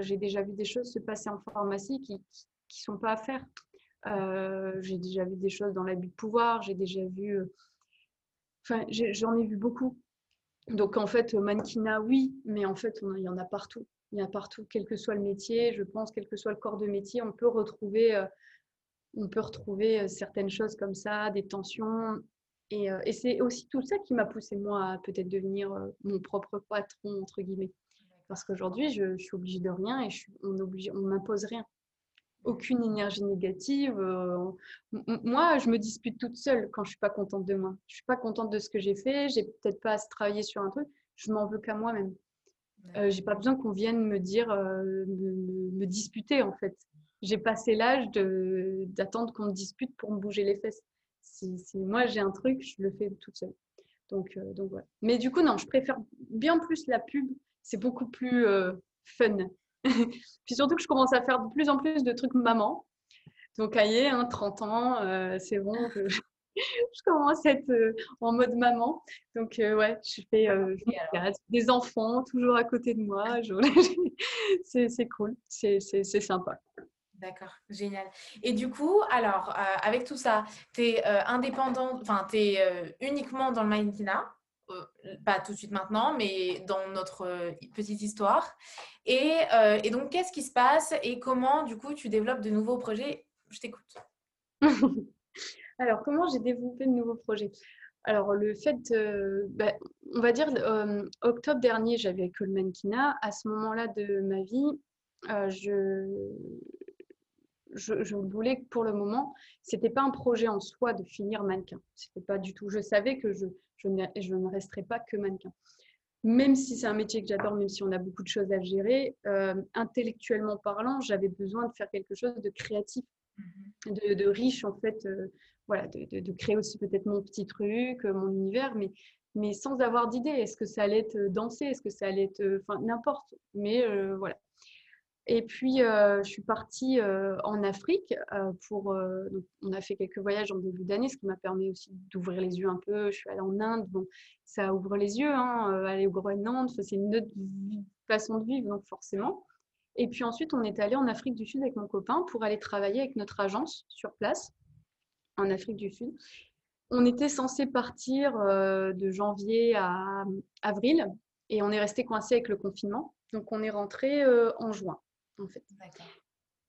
Speaker 2: j'ai déjà vu des choses se passer en pharmacie qui, qui, sont pas à faire. Euh, j'ai déjà vu des choses dans l'abus de pouvoir, j'ai déjà vu. Euh, enfin, j'en ai, vu beaucoup. Donc, en fait, mannequinat, oui, mais en fait, il y en a partout. Il y en a partout, quel que soit le métier, je pense, quel que soit le corps de métier, on peut retrouver, euh, on peut retrouver certaines choses comme ça, des tensions. Et, c'est aussi tout ça qui m'a poussé, moi, à peut-être devenir mon propre patron, entre guillemets. Parce qu'aujourd'hui, je, suis obligée de rien et on m'impose rien aucune énergie négative. Euh, moi, je me dispute toute seule quand je suis pas contente de moi. Je suis pas contente de ce que j'ai fait. J'ai peut-être pas à travailler sur un truc. Je m'en veux qu'à moi-même. Euh, j'ai pas besoin qu'on vienne me dire, euh, me, disputer en fait. J'ai passé l'âge d'attendre qu'on me dispute pour me bouger les fesses. Si, moi j'ai un truc, je le fais toute seule. Donc, euh, donc voilà. Mais du coup, non, je préfère bien plus la pub. C'est beaucoup plus fun. <laughs> Puis surtout que je commence à faire de plus en plus de trucs maman. Donc, aïe, hein, 30 ans, euh, c'est bon, je, <laughs> je, commence à être euh, en mode maman. Donc, euh, ouais, je fais des enfants toujours à côté de moi. <laughs> c'est cool, c'est sympa.
Speaker 1: D'accord, génial. Et du coup, alors, avec tout ça, tu es indépendante, enfin, tu es uniquement dans le mannequinat? Pas tout de suite maintenant, mais dans notre euh, petite histoire. Et, euh, et donc, qu'est-ce qui se passe et comment, du coup, tu développes de nouveaux projets? Je t'écoute. <laughs>
Speaker 2: Alors, comment j'ai développé de nouveaux projets? Alors, le fait, bah, on va dire, octobre dernier, j'avais que le mannequinat. À ce moment-là de ma vie, je, je, voulais que pour le moment, c'était pas un projet en soi de finir mannequin. C'était pas du tout. Je savais que je, je, ne, je ne resterais pas que mannequin. Même si c'est un métier que j'adore, même si on a beaucoup de choses à gérer, euh, intellectuellement parlant, j'avais besoin de faire quelque chose de créatif, mm-hmm. de, riche en fait. Euh, voilà, de, de, créer aussi peut-être mon petit truc, euh, mon univers, mais, mais sans avoir d'idée. Est-ce que ça allait être danser? Est-ce que ça allait être. Enfin, n'importe. Mais voilà. Et puis, euh, je suis partie euh, en Afrique euh, pour. on a fait quelques voyages en début d'année, ce qui m'a permis aussi d'ouvrir les yeux un peu. Je suis allée en Inde, bon, ça ouvre les yeux. Hein, aller au Groenland, c'est une autre façon de vivre, donc forcément. Et puis ensuite, on est allé en Afrique du Sud avec mon copain pour aller travailler avec notre agence sur place en Afrique du Sud. On était censé partir de janvier à avril et on est resté coincé avec le confinement. Donc, on est rentré en juin en fait.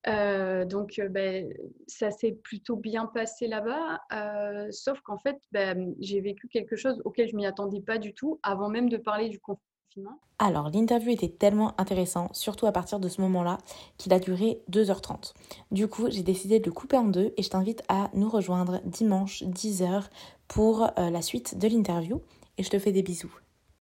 Speaker 2: Euh, donc, euh, ben, ça s'est plutôt bien passé là-bas, euh, sauf qu'en fait, ben, j'ai vécu quelque chose auquel je m'y attendais pas du tout avant même de parler du confinement.
Speaker 1: Alors, l'interview était tellement intéressant, surtout à partir de ce moment-là, qu'il a duré 2h30. Du coup, j'ai décidé de le couper en deux et je t'invite à nous rejoindre dimanche 10h pour la suite de l'interview. et je te fais des bisous.